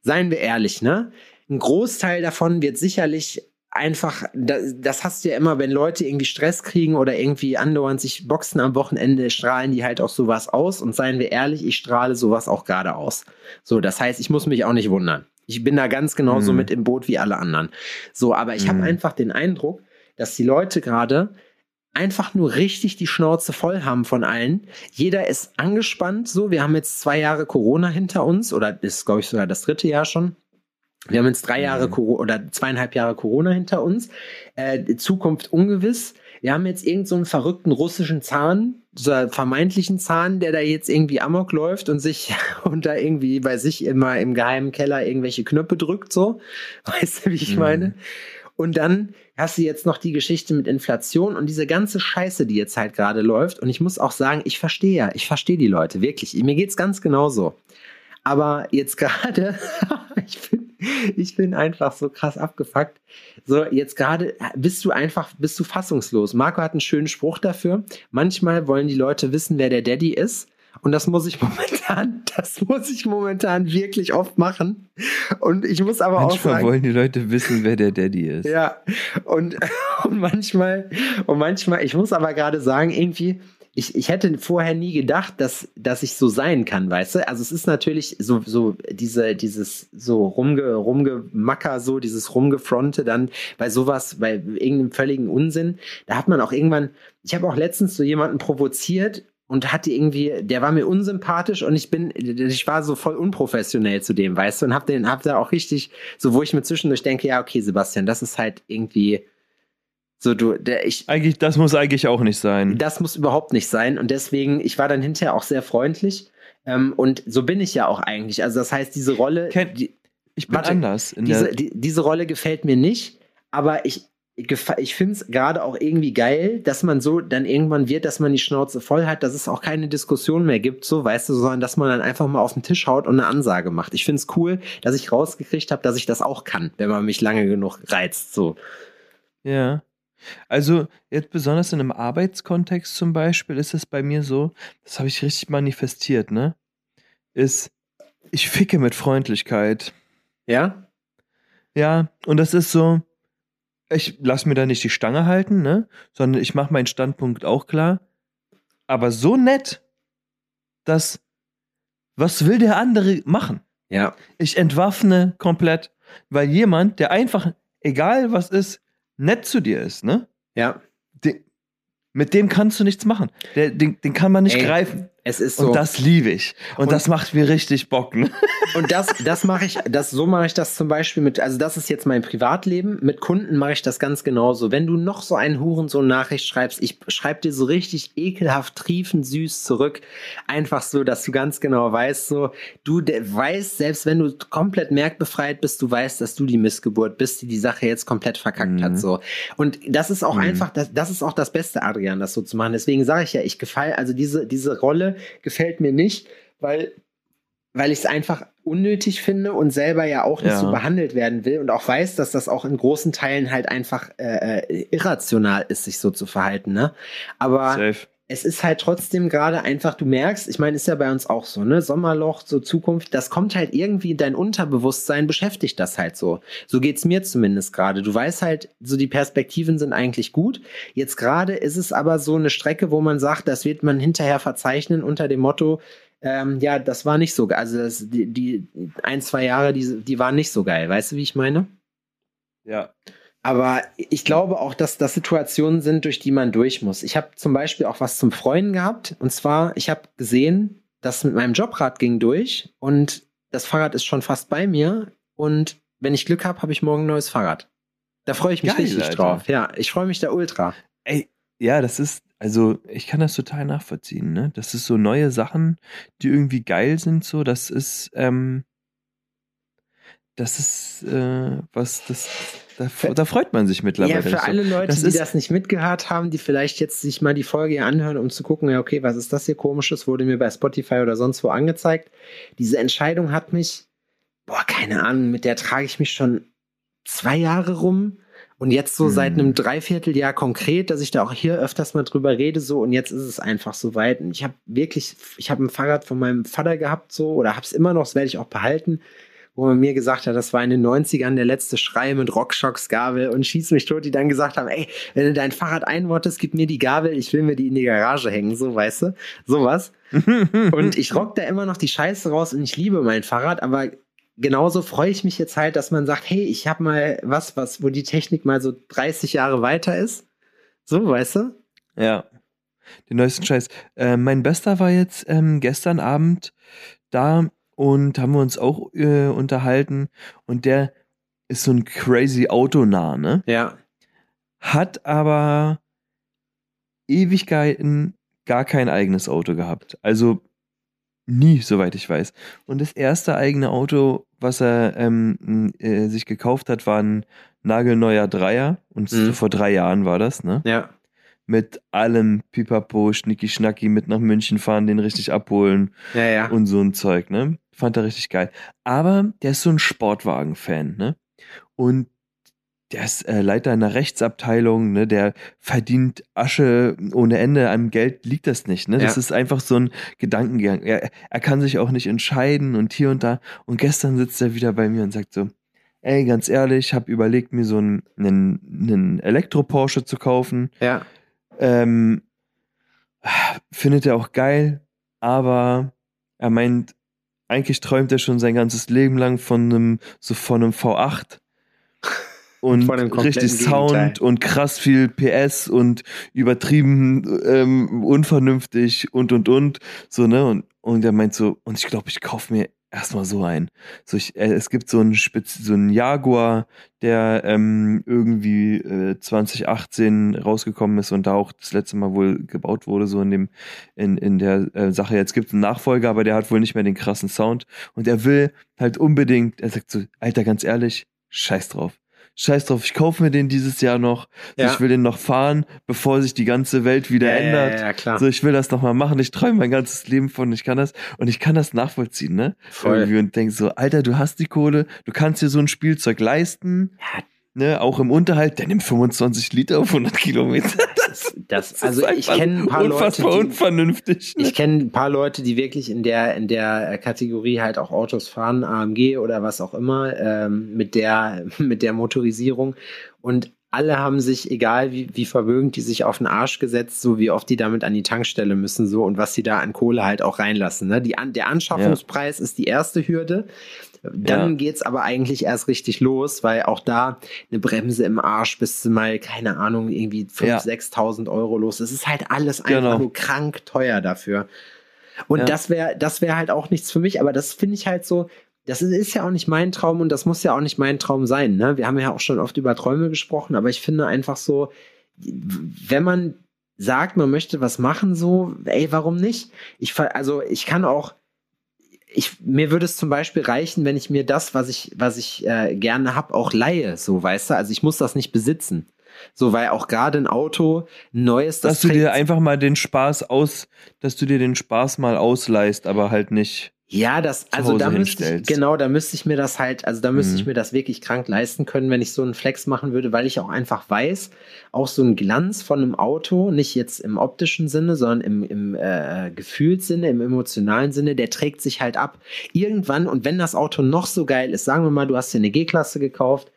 seien wir ehrlich, ne? Ein Großteil davon wird sicherlich einfach, das, das hast du ja immer, wenn Leute irgendwie Stress kriegen oder irgendwie andauernd sich boxen am Wochenende, strahlen die halt auch sowas aus. Und seien wir ehrlich, ich strahle sowas auch gerade aus. So, das heißt, ich muss mich auch nicht wundern. Ich bin da ganz genauso Mhm. mit im Boot wie alle anderen. So, aber ich habe Mhm. einfach den Eindruck, dass die Leute gerade einfach nur richtig die Schnauze voll haben von allen. Jeder ist angespannt. So, wir haben jetzt zwei Jahre Corona hinter uns oder ist, glaube ich, sogar das dritte Jahr schon. Wir haben jetzt drei Jahre Mhm. Coro- oder zweieinhalb Jahre Corona hinter uns. Äh, Zukunft ungewiss. Wir haben jetzt irgendeinen so einen verrückten russischen Zahn, so einen vermeintlichen Zahn, der da jetzt irgendwie amok läuft und sich und da irgendwie bei sich immer im geheimen Keller irgendwelche Knöpfe drückt, so. Weißt du, wie ich Mhm. meine? Und dann hast du jetzt noch die Geschichte mit Inflation und diese ganze Scheiße, die jetzt halt gerade läuft. Und ich muss auch sagen, ich verstehe ja, ich verstehe die Leute, wirklich. Mir geht's ganz genauso. Aber jetzt gerade, ich bin, ich bin einfach so krass abgefuckt. So, jetzt gerade bist du einfach, bist du fassungslos. Marco hat einen schönen Spruch dafür. Manchmal wollen die Leute wissen, wer der Daddy ist. Und das muss ich momentan, das muss ich momentan wirklich oft machen. Und ich muss aber auch Manchmal sagen, wollen die Leute wissen, wer der Daddy ist. ja, und, und manchmal, und manchmal, ich muss aber gerade sagen, irgendwie, ich, ich hätte vorher nie gedacht, dass, dass ich so sein kann, weißt du? Also es ist natürlich so, so diese, dieses so rumge, rumgemacker, so dieses rumgefronte dann bei sowas, bei irgendeinem völligen Unsinn. Da hat man auch irgendwann, ich habe auch letztens so jemanden provoziert und hatte irgendwie, der war mir unsympathisch und ich bin, ich war so voll unprofessionell zu dem, weißt du, und hab den, hab da auch richtig, so wo ich mir zwischendurch denke, ja, okay, Sebastian, das ist halt irgendwie so du, der, ich, Eigentlich, das muss eigentlich auch nicht sein. das muss überhaupt nicht sein und deswegen, ich war dann hinterher auch sehr freundlich ähm, und so bin ich ja auch eigentlich. Also das heißt, diese Rolle, Ken- die, Ich bin Warte, anders. Diese, die, diese Rolle gefällt mir nicht, aber ich, ich finde es gerade auch irgendwie geil, dass man so dann irgendwann wird, dass man die Schnauze voll hat, dass es auch keine Diskussion mehr gibt, so weißt du, sondern dass man dann einfach mal auf den Tisch haut und eine Ansage macht. Ich finde es cool, dass ich rausgekriegt habe, dass ich das auch kann, wenn man mich lange genug reizt. So. ja. Also, jetzt besonders in einem Arbeitskontext zum Beispiel ist es bei mir so, das habe ich richtig manifestiert, ne? Ist, ich ficke mit Freundlichkeit. Ja? Ja, und das ist so, ich lasse mir da nicht die Stange halten, ne? Sondern ich mache meinen Standpunkt auch klar. Aber so nett, dass, was will der andere machen? Ja. Ich entwaffne komplett, weil jemand, der einfach, egal was ist, nett zu dir ist, ne? Ja. Den, mit dem kannst du nichts machen. Der, den, den kann man nicht Ey, greifen. Es ist so. Und das liebe ich. Und, Und- das macht mir richtig Bock, ne? Und das, das mache ich, das, so mache ich das zum Beispiel mit, also das ist jetzt mein Privatleben. Mit Kunden mache ich das ganz genauso. Wenn du noch so einen Hurensohn-Nachricht schreibst, ich schreibe dir so richtig ekelhaft, triefend süß zurück. Einfach so, dass du ganz genau weißt, so, du weißt, selbst wenn du komplett merkbefreit bist, du weißt, dass du die Missgeburt bist, die die Sache jetzt komplett verkackt Mhm. hat, so. Und das ist auch Mhm. einfach, das, das ist auch das Beste, Adrian, das so zu machen. Deswegen sage ich ja, ich gefall, also diese, diese Rolle gefällt mir nicht, weil weil ich es einfach unnötig finde und selber ja auch nicht Ja. so behandelt werden will und auch weiß, dass das auch in großen Teilen halt einfach äh, äh, irrational ist, sich so zu verhalten. Ne? Aber Safe. Es ist halt trotzdem gerade einfach, du merkst, ich meine, ist ja bei uns auch so, ne? Sommerloch, so Zukunft, das kommt halt irgendwie in dein Unterbewusstsein, beschäftigt das halt so. So geht's mir zumindest gerade. Du weißt halt, so die Perspektiven sind eigentlich gut. Jetzt gerade ist es aber so eine Strecke, wo man sagt, das wird man hinterher verzeichnen unter dem Motto, ähm, ja, das war nicht so geil. Also das, die, die ein, zwei Jahre, die, die waren nicht so geil. Weißt du, wie ich meine? Ja. Aber ich glaube auch, dass das Situationen sind, durch die man durch muss. Ich habe zum Beispiel auch was zum Freuen gehabt. Und zwar, ich habe gesehen, das mit meinem Jobrad ging durch und das Fahrrad ist schon fast bei mir. Und wenn ich Glück habe, habe ich morgen ein neues Fahrrad. Da freue ich mich Geil, richtig Alter. drauf. Ja, ich freue mich da ultra. Ey, ja, das ist, Also, ich kann das total nachvollziehen, ne? Das ist so neue Sachen, die irgendwie geil sind, so. Das ist, ähm, das ist äh, was, das, da, da, freut man sich mittlerweile. Ja, für so. alle Leute, das die das nicht mitgehört haben, die vielleicht jetzt sich mal die Folge hier anhören, um zu gucken, ja, okay, was ist das hier komisches, wurde mir bei Spotify oder sonst wo angezeigt. Diese Entscheidung hat mich, boah, keine Ahnung, mit der trage ich mich schon zwei Jahre rum. Und jetzt so seit einem mhm. Dreivierteljahr konkret, dass ich da auch hier öfters mal drüber rede, so und jetzt ist es einfach so weit. Und ich habe wirklich, ich habe ein Fahrrad von meinem Vater gehabt, so oder habe es immer noch, das werde ich auch behalten wo man mir gesagt hat, das war in den 90ern der letzte Schrei mit Rockschocks Gabel und schieß mich tot, die dann gesagt haben, ey, wenn du dein Fahrrad einwortest, gib mir die Gabel, ich will mir die in die Garage hängen, so, weißt du, sowas. und ich rock da immer noch die Scheiße raus und ich liebe mein Fahrrad, aber genauso freue ich mich jetzt halt, dass man sagt, hey, ich habe mal was, was, wo die Technik mal so 30 Jahre weiter ist. So, weißt du? Ja. Den neuesten Scheiß. Äh, mein Bester war jetzt ähm, gestern Abend da und haben wir uns auch äh, unterhalten und der ist so ein crazy Autonah, ne? Ja. Hat aber Ewigkeiten gar kein eigenes Auto gehabt. Also nie, soweit ich weiß. Und das erste eigene Auto, was er ähm, äh, sich gekauft hat, war ein nagelneuer Dreier. Und mhm. vor drei Jahren war das, ne? Ja mit allem Pipapo, Schnicki Schnacki mit nach München fahren, den richtig abholen ja, ja. und so ein Zeug, ne? Fand er richtig geil. Aber der ist so ein Sportwagen-Fan, ne? Und der ist äh, Leiter einer Rechtsabteilung, ne? Der verdient Asche ohne Ende. An Geld liegt das nicht, ne? Das ja. ist einfach so ein Gedankengang. Er, er kann sich auch nicht entscheiden und hier und da. Und gestern sitzt er wieder bei mir und sagt so, ey, ganz ehrlich, ich habe überlegt, mir so einen, einen, einen Elektro-Porsche zu kaufen. Ja ähm, findet er auch geil, aber er meint, eigentlich träumt er schon sein ganzes Leben lang von einem, so von einem V8 und richtig Sound Gegenteil. und krass viel PS und übertrieben ähm, unvernünftig und und und. So ne? Und und er meint so und ich glaube ich kaufe mir erstmal so ein. So ich, äh, es gibt so einen, Spitz, so einen Jaguar, der ähm, irgendwie äh, 2018 rausgekommen ist und da auch das letzte Mal wohl gebaut wurde, so in dem, in, in der äh, Sache. Jetzt gibt es einen Nachfolger, aber der hat wohl nicht mehr den krassen Sound. Und er will halt unbedingt, er sagt so, Alter, ganz ehrlich, scheiß drauf scheiß drauf, ich kaufe mir den dieses Jahr noch. Ja. ich will den noch fahren, bevor sich die ganze Welt wieder ja, ändert. Ja, klar. So, ich will das noch mal machen. Ich träume mein ganzes Leben von, ich kann das und ich kann das nachvollziehen, ne? Voll. Irgendwie und denk so, Alter, du hast die Kohle, du kannst dir so ein Spielzeug leisten. Ja, ne, auch im Unterhalt, der nimmt 25 Liter auf 100 Kilometer. Das, das, das also ich kenne ein paar unfassbar Leute, die, unvernünftig. Ne? Ich kenne ein paar Leute, die wirklich in der in der Kategorie halt auch Autos fahren, AMG oder was auch immer, ähm, mit der mit der Motorisierung und alle haben sich, egal wie, wie vermögend die sich auf den Arsch gesetzt, so wie oft die damit an die Tankstelle müssen, so und was sie da an Kohle halt auch reinlassen. Ne? Die, der Anschaffungspreis ja. ist die erste Hürde. Dann ja. geht's aber eigentlich erst richtig los, weil auch da eine Bremse im Arsch bis mal, keine Ahnung, irgendwie 5.000, ja. 6.000 Euro los. Es ist halt alles einfach genau. nur krank teuer dafür. Und ja. das wäre das wäre halt auch nichts für mich, aber das finde ich halt so, das ist, ist, ja auch nicht mein Traum und das muss ja auch nicht mein Traum sein. Ne? Wir haben ja auch schon oft über Träume gesprochen, aber ich finde einfach so, wenn man sagt, man möchte was machen, so, ey, warum nicht? Ich, also ich kann auch, ich, mir würde es zum Beispiel reichen, wenn ich mir das, was ich, was ich äh, gerne habe, auch leihe, so, weißt du? Also ich muss das nicht besitzen. So, weil auch gerade ein Auto, ein neues, das. Dass du dir einfach mal den Spaß aus, dass du dir den Spaß mal ausleihst, aber halt nicht. Ja, das, also da müsste ich, genau, da müsste ich mir das halt, also da müsste mhm. ich mir das wirklich krank leisten können, wenn ich so einen Flex machen würde, weil ich auch einfach weiß, auch so ein Glanz von einem Auto, nicht jetzt im optischen Sinne, sondern im, im äh, Gefühlssinne, im emotionalen Sinne, der trägt sich halt ab. Irgendwann, und wenn das Auto noch so geil ist, sagen wir mal, du hast dir eine G-Klasse gekauft,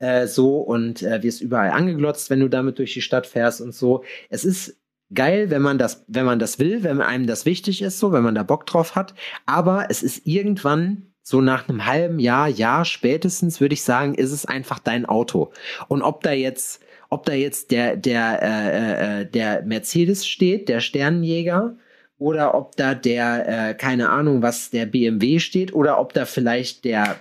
äh, so und äh, wirst überall angeglotzt, wenn du damit durch die Stadt fährst und so. Es ist geil, wenn man das, wenn man das will, wenn einem das wichtig ist, so, wenn man da Bock drauf hat. Aber es ist irgendwann so nach einem halben Jahr, Jahr spätestens, würde ich sagen, ist es einfach dein Auto. Und ob da jetzt, ob da jetzt der, der, äh, äh, der Mercedes steht, der Sternenjäger, oder ob da der, äh, keine Ahnung, was der BMW steht, oder ob da vielleicht der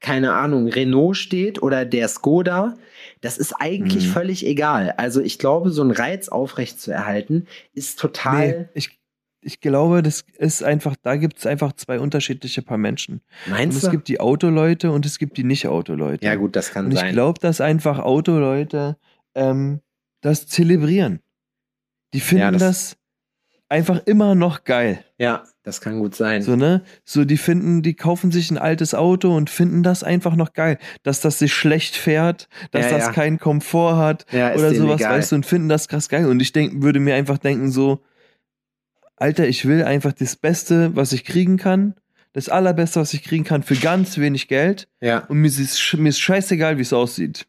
keine Ahnung, Renault steht oder der Skoda, das ist eigentlich Mhm. völlig egal. Also ich glaube, so einen Reiz aufrechtzuerhalten ist total. Nee, ich, ich glaube, das ist einfach, da gibt es einfach zwei unterschiedliche Paar Menschen. Und Meinst es du? gibt die Autoleute und es gibt die Nicht-Autoleute. ja, gut, das kann Und ich sein. glaube, dass einfach Autoleute ähm, das zelebrieren. Die finden Ja, das- das, einfach immer noch geil. ja, das kann gut sein. So, ne? So, die finden, die kaufen sich ein altes Auto und finden das einfach noch geil. Dass das sich schlecht fährt, dass Ja, das ja. keinen Komfort hat ja, oder sowas, egal. weißt du, und finden das krass geil. Und ich denk, würde mir einfach denken, so, Alter, ich will einfach das Beste, was ich kriegen kann, das Allerbeste, was ich kriegen kann, für ganz wenig Geld. Ja. Und mir ist, mir ist scheißegal, wie es aussieht.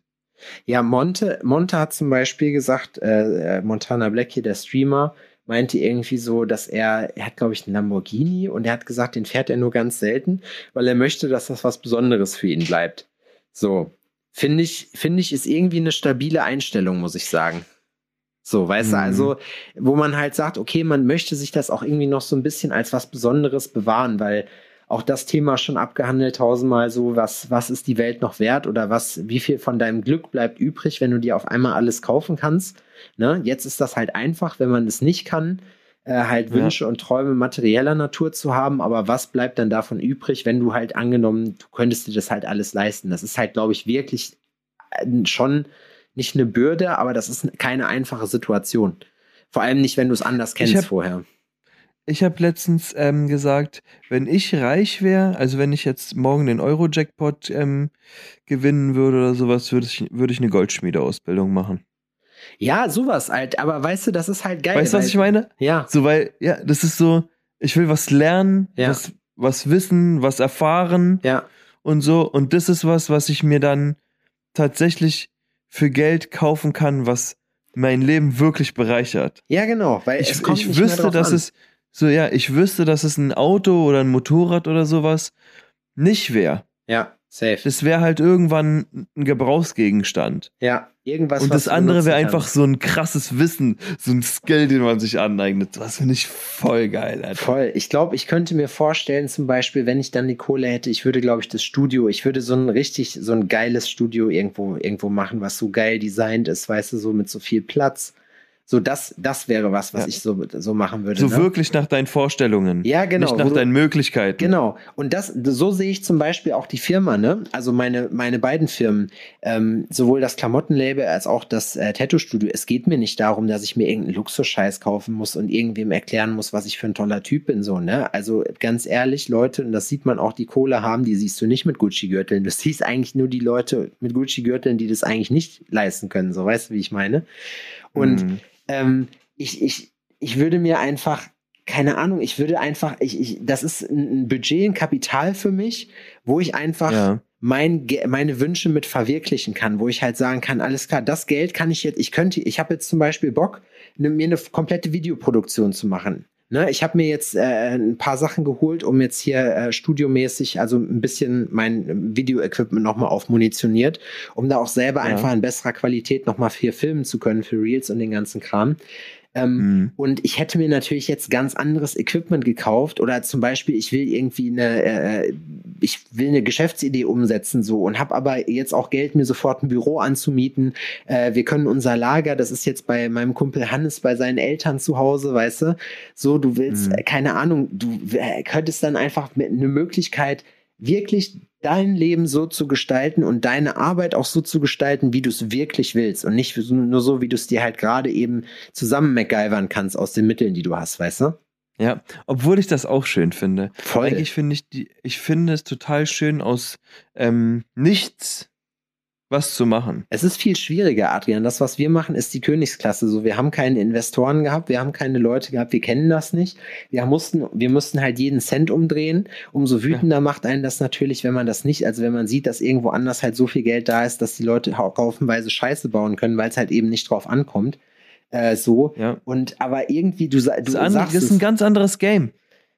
Ja, Monte, Monte hat zum Beispiel gesagt, äh, äh, Montana Black hier, der Streamer, meinte irgendwie so, dass er, er hat, glaube ich, einen Lamborghini und er hat gesagt, den fährt er nur ganz selten, weil er möchte, dass das was Besonderes für ihn bleibt. So, finde ich, finde ich, ist irgendwie eine stabile Einstellung, muss ich sagen. So, weißt du, Mhm. also, wo man halt sagt, okay, man möchte sich das auch irgendwie noch so ein bisschen als was Besonderes bewahren, weil auch das Thema schon abgehandelt tausendmal so, was, was ist die Welt noch wert oder was, wie viel von deinem Glück bleibt übrig, wenn du dir auf einmal alles kaufen kannst. Ne? Jetzt ist das halt einfach, wenn man es nicht kann, äh, halt Ja. Wünsche und Träume materieller Natur zu haben, aber was bleibt dann davon übrig, wenn du halt angenommen, du könntest dir das halt alles leisten. Das ist halt, glaube ich, wirklich äh, schon nicht eine Bürde, aber das ist keine einfache Situation. Vor allem nicht, wenn du es anders kennst vorher. Ich habe letztens ähm, gesagt, wenn ich reich wäre, also wenn ich jetzt morgen den Euro-Jackpot ähm, gewinnen würde oder sowas, würde ich, würde ich eine Goldschmiedeausbildung machen. Ja, sowas halt, aber weißt du, das ist halt geil. weißt du, was ich meine? Ja, So, weil, ja, das ist so, ich will was lernen, Ja. was, was wissen, was erfahren ja, und so. Und das ist was, was ich mir dann tatsächlich für Geld kaufen kann, was mein Leben wirklich bereichert. ja, genau, weil Ich, ich wüsste, dass an. es, so ja, ich wüsste, dass es ein Auto oder ein Motorrad oder sowas nicht wäre. Ja, safe. Das wäre halt irgendwann ein Gebrauchsgegenstand. ja, irgendwas. und das andere wäre einfach so ein krasses Wissen, so ein Skill, den man sich aneignet. Das finde ich voll geil, Alter. Voll. Ich glaube, ich könnte mir vorstellen, zum Beispiel, wenn ich dann die Kohle hätte, ich würde, glaube ich, das Studio, ich würde so ein richtig, so ein geiles Studio irgendwo, irgendwo machen, was so geil designt ist, weißt du, so mit so viel Platz. So, das, das wäre was, was Ja. ich so, so machen würde. So ne? wirklich nach deinen Vorstellungen. Ja, genau. Nicht nach du- deinen Möglichkeiten. Genau. Und das, so sehe ich zum Beispiel auch die Firma, ne? Also meine, meine beiden Firmen, ähm, sowohl das Klamottenlabel als auch das äh, Tattoo-Studio. Es geht mir nicht darum, dass ich mir irgendeinen Luxusscheiß kaufen muss und irgendwem erklären muss, was ich für ein toller Typ bin, so, ne? Also ganz ehrlich, Leute, und das sieht man auch, die Kohle haben, die siehst du nicht mit Gucci-Gürteln. Du siehst eigentlich nur die Leute mit Gucci-Gürteln, die das eigentlich nicht leisten können, so, weißt du, wie ich meine? Und Mhm. Ähm, ich, ich, ich würde mir einfach, keine Ahnung, ich würde einfach, ich, ich, das ist ein Budget, ein Kapital für mich, wo ich einfach Ja. mein, meine Wünsche mit verwirklichen kann, wo ich halt sagen kann, alles klar, das Geld kann ich jetzt, ich könnte, ich habe jetzt zum Beispiel Bock, ne, mir eine komplette Videoproduktion zu machen. Ne, ich habe mir jetzt äh, ein paar Sachen geholt, um jetzt hier äh, studiomäßig, also ein bisschen mein Video-Equipment nochmal aufmunitioniert, um da auch selber Ja. einfach in besserer Qualität nochmal viel filmen zu können für Reels und den ganzen Kram. Ähm, Mhm. und ich hätte mir natürlich jetzt ganz anderes Equipment gekauft oder zum Beispiel, ich will irgendwie eine, äh, ich will eine Geschäftsidee umsetzen so und habe aber jetzt auch Geld, mir sofort ein Büro anzumieten. Äh, wir können unser Lager, das ist jetzt bei meinem Kumpel Hannes bei seinen Eltern zu Hause, weißt du, so du willst, Mhm. äh, keine Ahnung, du äh, könntest dann einfach mit eine Möglichkeit wirklich dein Leben so zu gestalten und deine Arbeit auch so zu gestalten, wie du es wirklich willst und nicht nur so, wie du es dir halt gerade eben zusammen MacGyvern kannst aus den Mitteln, die du hast, weißt du? Ja, obwohl ich das auch schön finde. Voll. Eigentlich finde ich die, ich finde es total schön, aus ähm, nichts was zu machen. Es ist viel schwieriger, Adrian. Das, was wir machen, ist die Königsklasse. So, wir haben keine Investoren gehabt, wir haben keine Leute gehabt, wir kennen das nicht. Wir mussten, wir mussten halt jeden Cent umdrehen. Umso wütender macht einen das natürlich, wenn man das nicht, also wenn man sieht, dass irgendwo anders halt so viel Geld da ist, dass die Leute hau- haufenweise Scheiße bauen können, weil es halt eben nicht drauf ankommt. Äh, so. Ja. Und aber irgendwie, du, du Das, sagst das ist ein ganz anderes Game.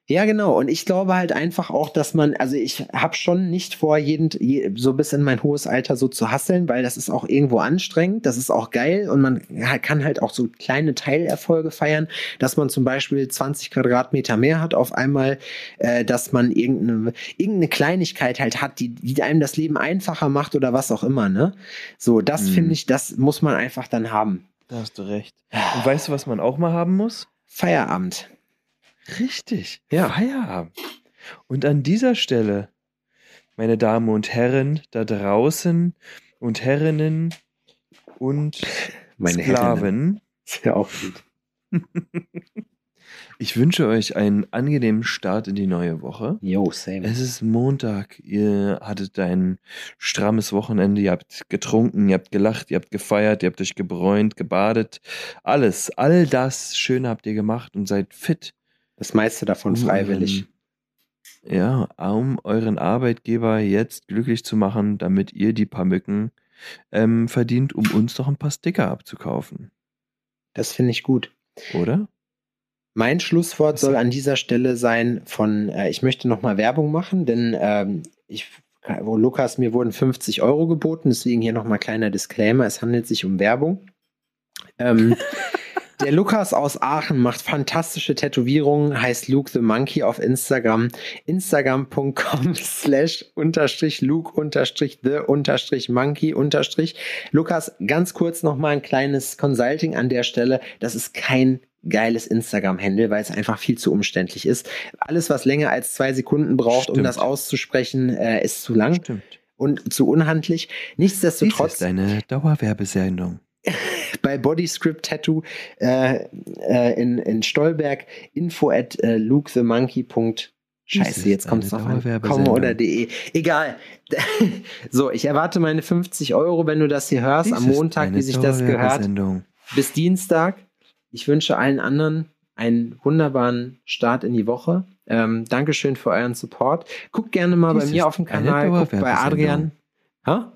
Ja, genau. Und ich glaube halt einfach auch, dass man, also ich habe schon nicht vor, jeden, je, so bis in mein hohes Alter so zu hasseln, weil das ist auch irgendwo anstrengend, das ist auch geil und man kann halt auch so kleine Teilerfolge feiern, dass man zum Beispiel 20 Quadratmeter mehr hat auf einmal, äh, dass man irgendeine, irgendeine Kleinigkeit halt hat, die, die einem das Leben einfacher macht oder was auch immer, ne? So, das Mhm. finde ich, das muss man einfach dann haben. Da hast du recht. Und weißt du, was man auch mal haben muss? Feierabend. Richtig. Ja. Feierabend. Und an dieser Stelle, meine Damen und Herren da draußen und Herrinnen und Meine Sklaven, Ist ja auch gut. ich wünsche euch einen angenehmen Start in die neue Woche. Yo, same. Es ist Montag, ihr hattet ein strammes Wochenende, ihr habt getrunken, ihr habt gelacht, ihr habt gefeiert, ihr habt euch gebräunt, gebadet. Alles, all das Schöne habt ihr gemacht und seid fit. Das meiste davon freiwillig. Ja, um euren Arbeitgeber jetzt glücklich zu machen, damit ihr die paar Mücken ähm, verdient, um uns noch ein paar Sticker abzukaufen. Das finde ich gut. Oder? Mein Schlusswort soll an dieser Stelle sein von, äh, ich möchte nochmal Werbung machen, denn ähm, ich, wo Lukas, mir wurden 50 Euro geboten, deswegen hier nochmal kleiner Disclaimer, es handelt sich um Werbung. Ähm, der Lukas aus Aachen macht fantastische Tätowierungen, heißt Luke the Monkey auf Instagram, instagram.com slash unterstrich Luke unterstrich the unterstrich Monkey unterstrich. Lukas, ganz kurz nochmal ein kleines Consulting an der Stelle, das ist kein geiles Instagram-Handle, weil es einfach viel zu umständlich ist. Alles, was länger als zwei Sekunden braucht, um Stimmt. das auszusprechen, äh, ist zu lang Stimmt. und zu unhandlich. Dies Nichtsdestotrotz, ist eine Dauerwerbesendung. bei Bodyscript Tattoo äh, äh, in, in Stolberg info at äh, lukethemonkey. Scheiße, jetzt kommt es noch an. Komm oder de. Egal. so, ich erwarte meine 50 Euro, wenn du das hier hörst, Dies am Montag, wie sich das gehört. Bis Dienstag. Ich wünsche allen anderen einen wunderbaren Start in die Woche. Ähm, Dankeschön für euren Support. Guckt gerne mal Dies bei mir auf dem Kanal, guckt bei. Adrian. Ha?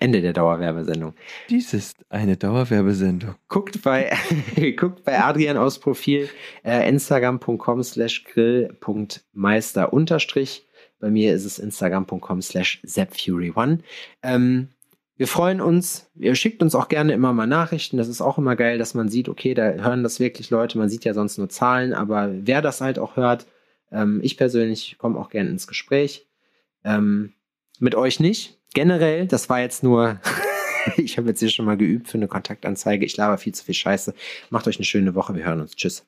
Ende der Dauerwerbesendung. Dies ist eine Dauerwerbesendung. Guckt bei, guckt bei Adrian aus Profil äh, instagram.com slash grill.meister unterstrich. Bei mir ist es instagram.com slash zapfury1. Ähm, wir freuen uns. Ihr schickt uns auch gerne immer mal Nachrichten. Das ist auch immer geil, dass man sieht, okay, da hören das wirklich Leute. Man sieht ja sonst nur Zahlen, aber wer das halt auch hört, ähm, ich persönlich komme auch gerne ins Gespräch. Ähm, mit euch nicht. Generell, das war jetzt nur, ich habe jetzt hier schon mal geübt für eine Kontaktanzeige. Ich laber viel zu viel Scheiße. Macht euch eine schöne Woche. Wir hören uns. Tschüss.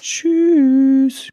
Tschüss.